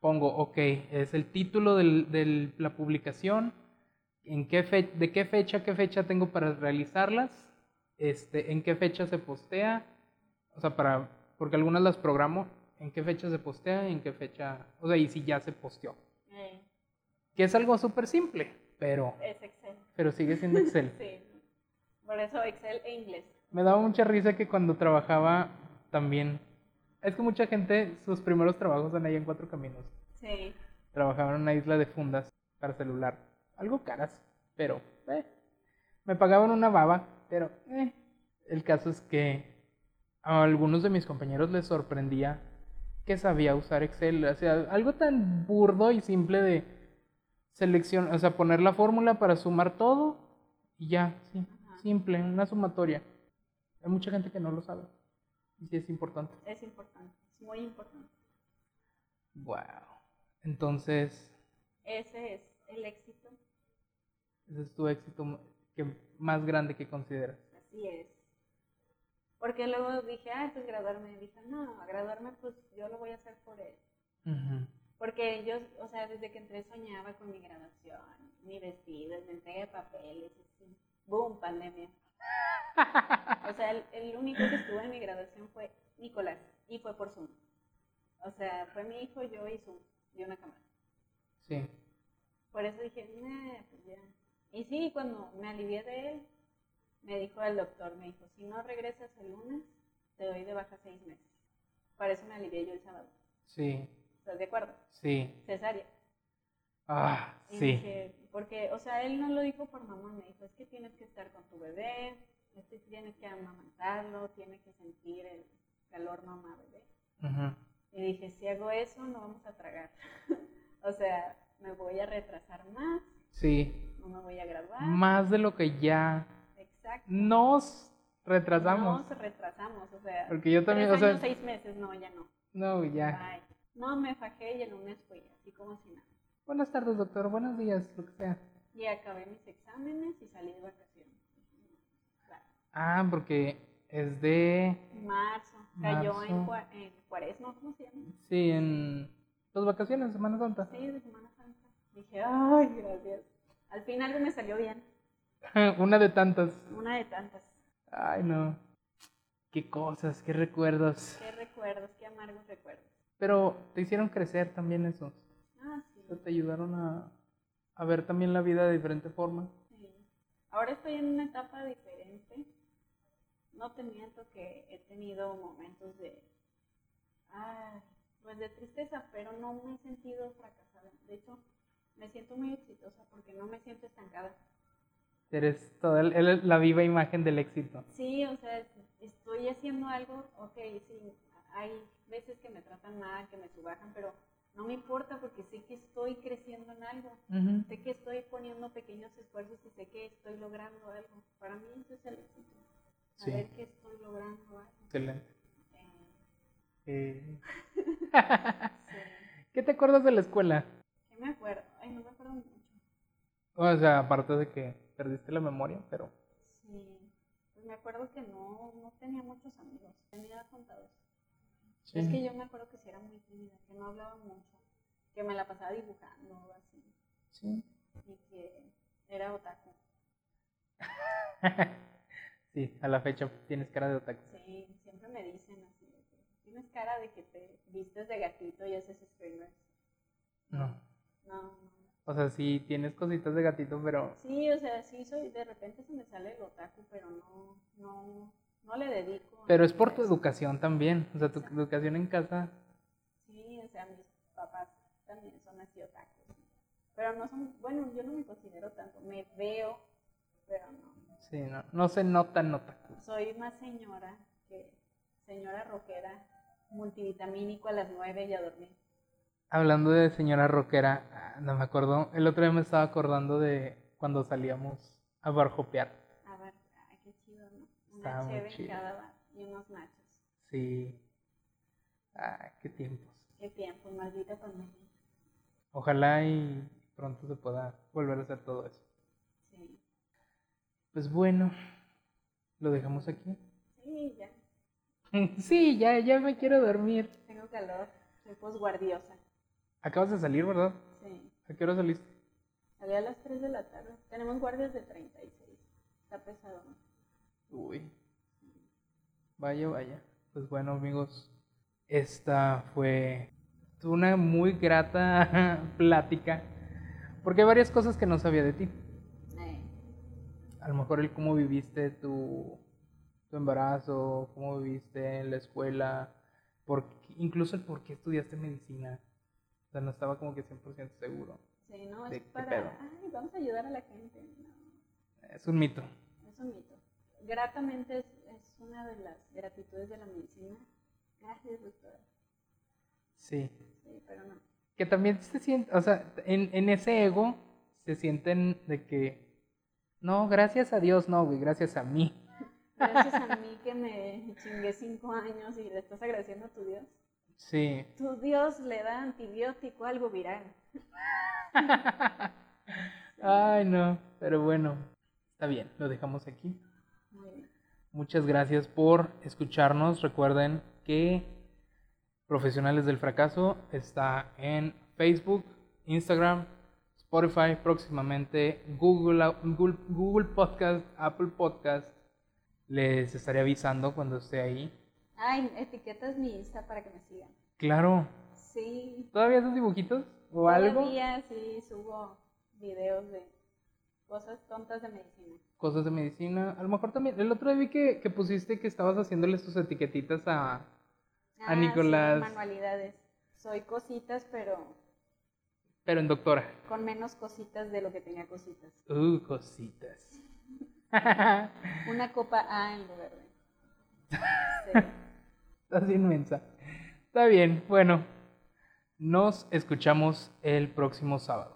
pongo, ok, es el título de la publicación, en qué de qué fecha, qué fecha tengo para realizarlas, este, en qué fecha se postea, o sea, para, porque algunas las programo en qué fecha se postea y en qué fecha, o sea, y si ya se posteó. Que es algo súper simple, pero... Es Excel. Pero sigue siendo Excel. sí. Por eso Excel e inglés. Me daba mucha risa que cuando trabajaba también... Es que mucha gente, sus primeros trabajos son ahí en Cuatro Caminos. Sí. Trabajaba en una isla de fundas para celular. Algo caras, pero... Eh. Me pagaban una baba, pero... Eh. El caso es que a algunos de mis compañeros les sorprendía que sabía usar Excel. O sea, algo tan burdo y simple de selección, o sea, poner la fórmula para sumar todo y ya, sí, simple, una sumatoria. Hay mucha gente que no lo sabe. Y sí es importante. Es importante, es muy importante. Wow. Entonces. Ese es el éxito. Ese es tu éxito que, más grande que consideras. Así es. Porque luego dije, ah, pues graduarme. Dije, no, a graduarme, pues yo lo voy a hacer por él. Porque yo, o sea, desde que entré soñaba con mi graduación, mi vestido, mi entrega de papeles, así. ¡Boom! Pandemia. O sea, el, único que estuvo en mi graduación fue Nicolás y fue por Zoom. O sea, fue mi hijo, yo y Zoom y una cámara. Sí. Por eso dije, nah, pues ya. Y sí, cuando me alivié de él, me dijo el doctor, me dijo, si no regresas el lunes, te doy de baja seis meses. Para eso me alivié yo el sábado. Sí. ¿Estás de acuerdo? Sí. Cesárea. Ah, sí. porque, o sea, él no lo dijo por mamá, me dijo, es que tienes que estar con tu bebé, es que tienes que amamantarlo, tienes que sentir el calor mamá-bebé. Y dije, si hago eso, no vamos a tragar. o sea, me voy a retrasar más. Sí. No me voy a graduar. Más de lo que ya nos retrasamos. Nos retrasamos, o sea. Porque yo también, o sea, seis meses, no, ya no. No, ya. No, me fajé y en un mes fui, así como si nada. Buenas tardes, doctor. Buenos días, lo que sea. Y acabé mis exámenes y salí de vacaciones. Ah, porque es de... Marzo. Cayó en, en, Cuaresma, ¿cómo se llama? Sí, en... Las vacaciones, Semana Santa. Sí, de Semana Santa. Dije, ay, gracias. Al fin algo me salió bien. Una de tantas. Una de tantas. Ay, no. Qué cosas, qué recuerdos. Qué recuerdos, qué amargos recuerdos. Pero te hicieron crecer también esos. Te ayudaron a, a ver también la vida de diferente forma. Sí. Ahora estoy en una etapa diferente. No te miento que he tenido momentos de. Ay, pues de tristeza, pero no me he sentido fracasada. De hecho, me siento muy exitosa porque no me siento estancada. Eres toda la viva imagen del éxito. Sí, o sea, estoy haciendo algo, ok, sí, hay veces que me tratan mal, que me subajan, pero no me importa porque sé que estoy creciendo en algo. Sé que estoy poniendo pequeños esfuerzos y sé que estoy logrando algo. Para mí eso es el éxito. Saber que estoy logrando algo. Excelente. Eh. ¿Qué te acuerdas de la escuela? ¿Qué me acuerdo? Ay, no me acuerdo mucho. O sea, aparte de que perdiste la memoria, pero... Sí, pues me acuerdo que no, no tenía muchos amigos, tenía contados. Es que yo me acuerdo que sí era muy tímida, que no hablaba mucho, que me la pasaba dibujando así. Sí. Y que era otaku. sí, a la fecha tienes cara de otaku. Sí, siempre me dicen así, tienes cara de que te vistes de gatito y haces streamers. No. No, no. O sea, sí tienes cositas de gatito, pero... Sí, o sea, sí soy, de repente se me sale el otaku, pero no, no, no le dedico. Pero es por tu educación también, o sea, tu educación en casa. Sí, o sea, mis papás también son así otakus. Pero no son, bueno, yo no me considero tanto, me veo, pero no. Sí, no, no se nota en otaku. Soy más señora que señora rockera, multivitamínico a las nueve y a dormir. Hablando de señora rockera, ah, no me acuerdo. El otro día me estaba acordando de cuando salíamos a barjopear. ¿No? Una cada bar y unos nachos. Sí. Ah, qué tiempos. Qué tiempos, maldita pandemia. Ojalá y pronto se pueda volver a hacer todo eso. Sí. Pues bueno, ¿lo dejamos aquí? Sí, ya. sí, ya, ya me quiero dormir. Tengo calor, soy posguardiosa. Acabas de salir, ¿verdad? Sí. ¿A qué hora saliste? Salí a las 3 de la tarde. Tenemos guardias de 36. Está pesado. Uy. Vaya, vaya. Pues bueno, amigos, Esta fue una muy grata plática, porque hay varias cosas que no sabía de ti. A lo mejor el cómo viviste tu, tu embarazo, cómo viviste en la escuela, por, incluso el por qué estudiaste medicina. O sea, no estaba como que 100% seguro. Sí, no, es para, ay, vamos a ayudar a la gente. Es un mito. Es un mito. Gratamente es, es una de las gratitudes de la medicina. Gracias, doctora. Sí. Sí, pero no. Que también se siente, o sea, en, en ese ego se sienten de que, no, gracias a Dios, no, güey, gracias a mí. Gracias a mí que me chingué cinco años y le estás agradeciendo a tu Dios. Sí. Tu Dios le da antibiótico algo viral. Ay, no, pero bueno, está bien, lo dejamos aquí. Muchas gracias por escucharnos. Recuerden que Profesionales del Fracaso está en Facebook, Instagram, Spotify, próximamente Google, Google, Google Podcast, Apple Podcast. Les estaré avisando cuando esté ahí. Ay, etiquetas mi Insta para que me sigan. Claro. Sí. ¿Todavía haces dibujitos o algo? Todavía sí subo videos de cosas tontas de medicina. Cosas de medicina. A lo mejor también. El otro día vi que, que pusiste que estabas haciéndole tus etiquetitas a, a Ah, Nicolás. sí, manualidades. Soy cositas, pero Pero en doctora. con menos cositas de lo que tenía cositas. Uh, cositas. Una copa A en lugar de. Sí. Estás inmensa. Está bien, bueno. Nos escuchamos el próximo sábado.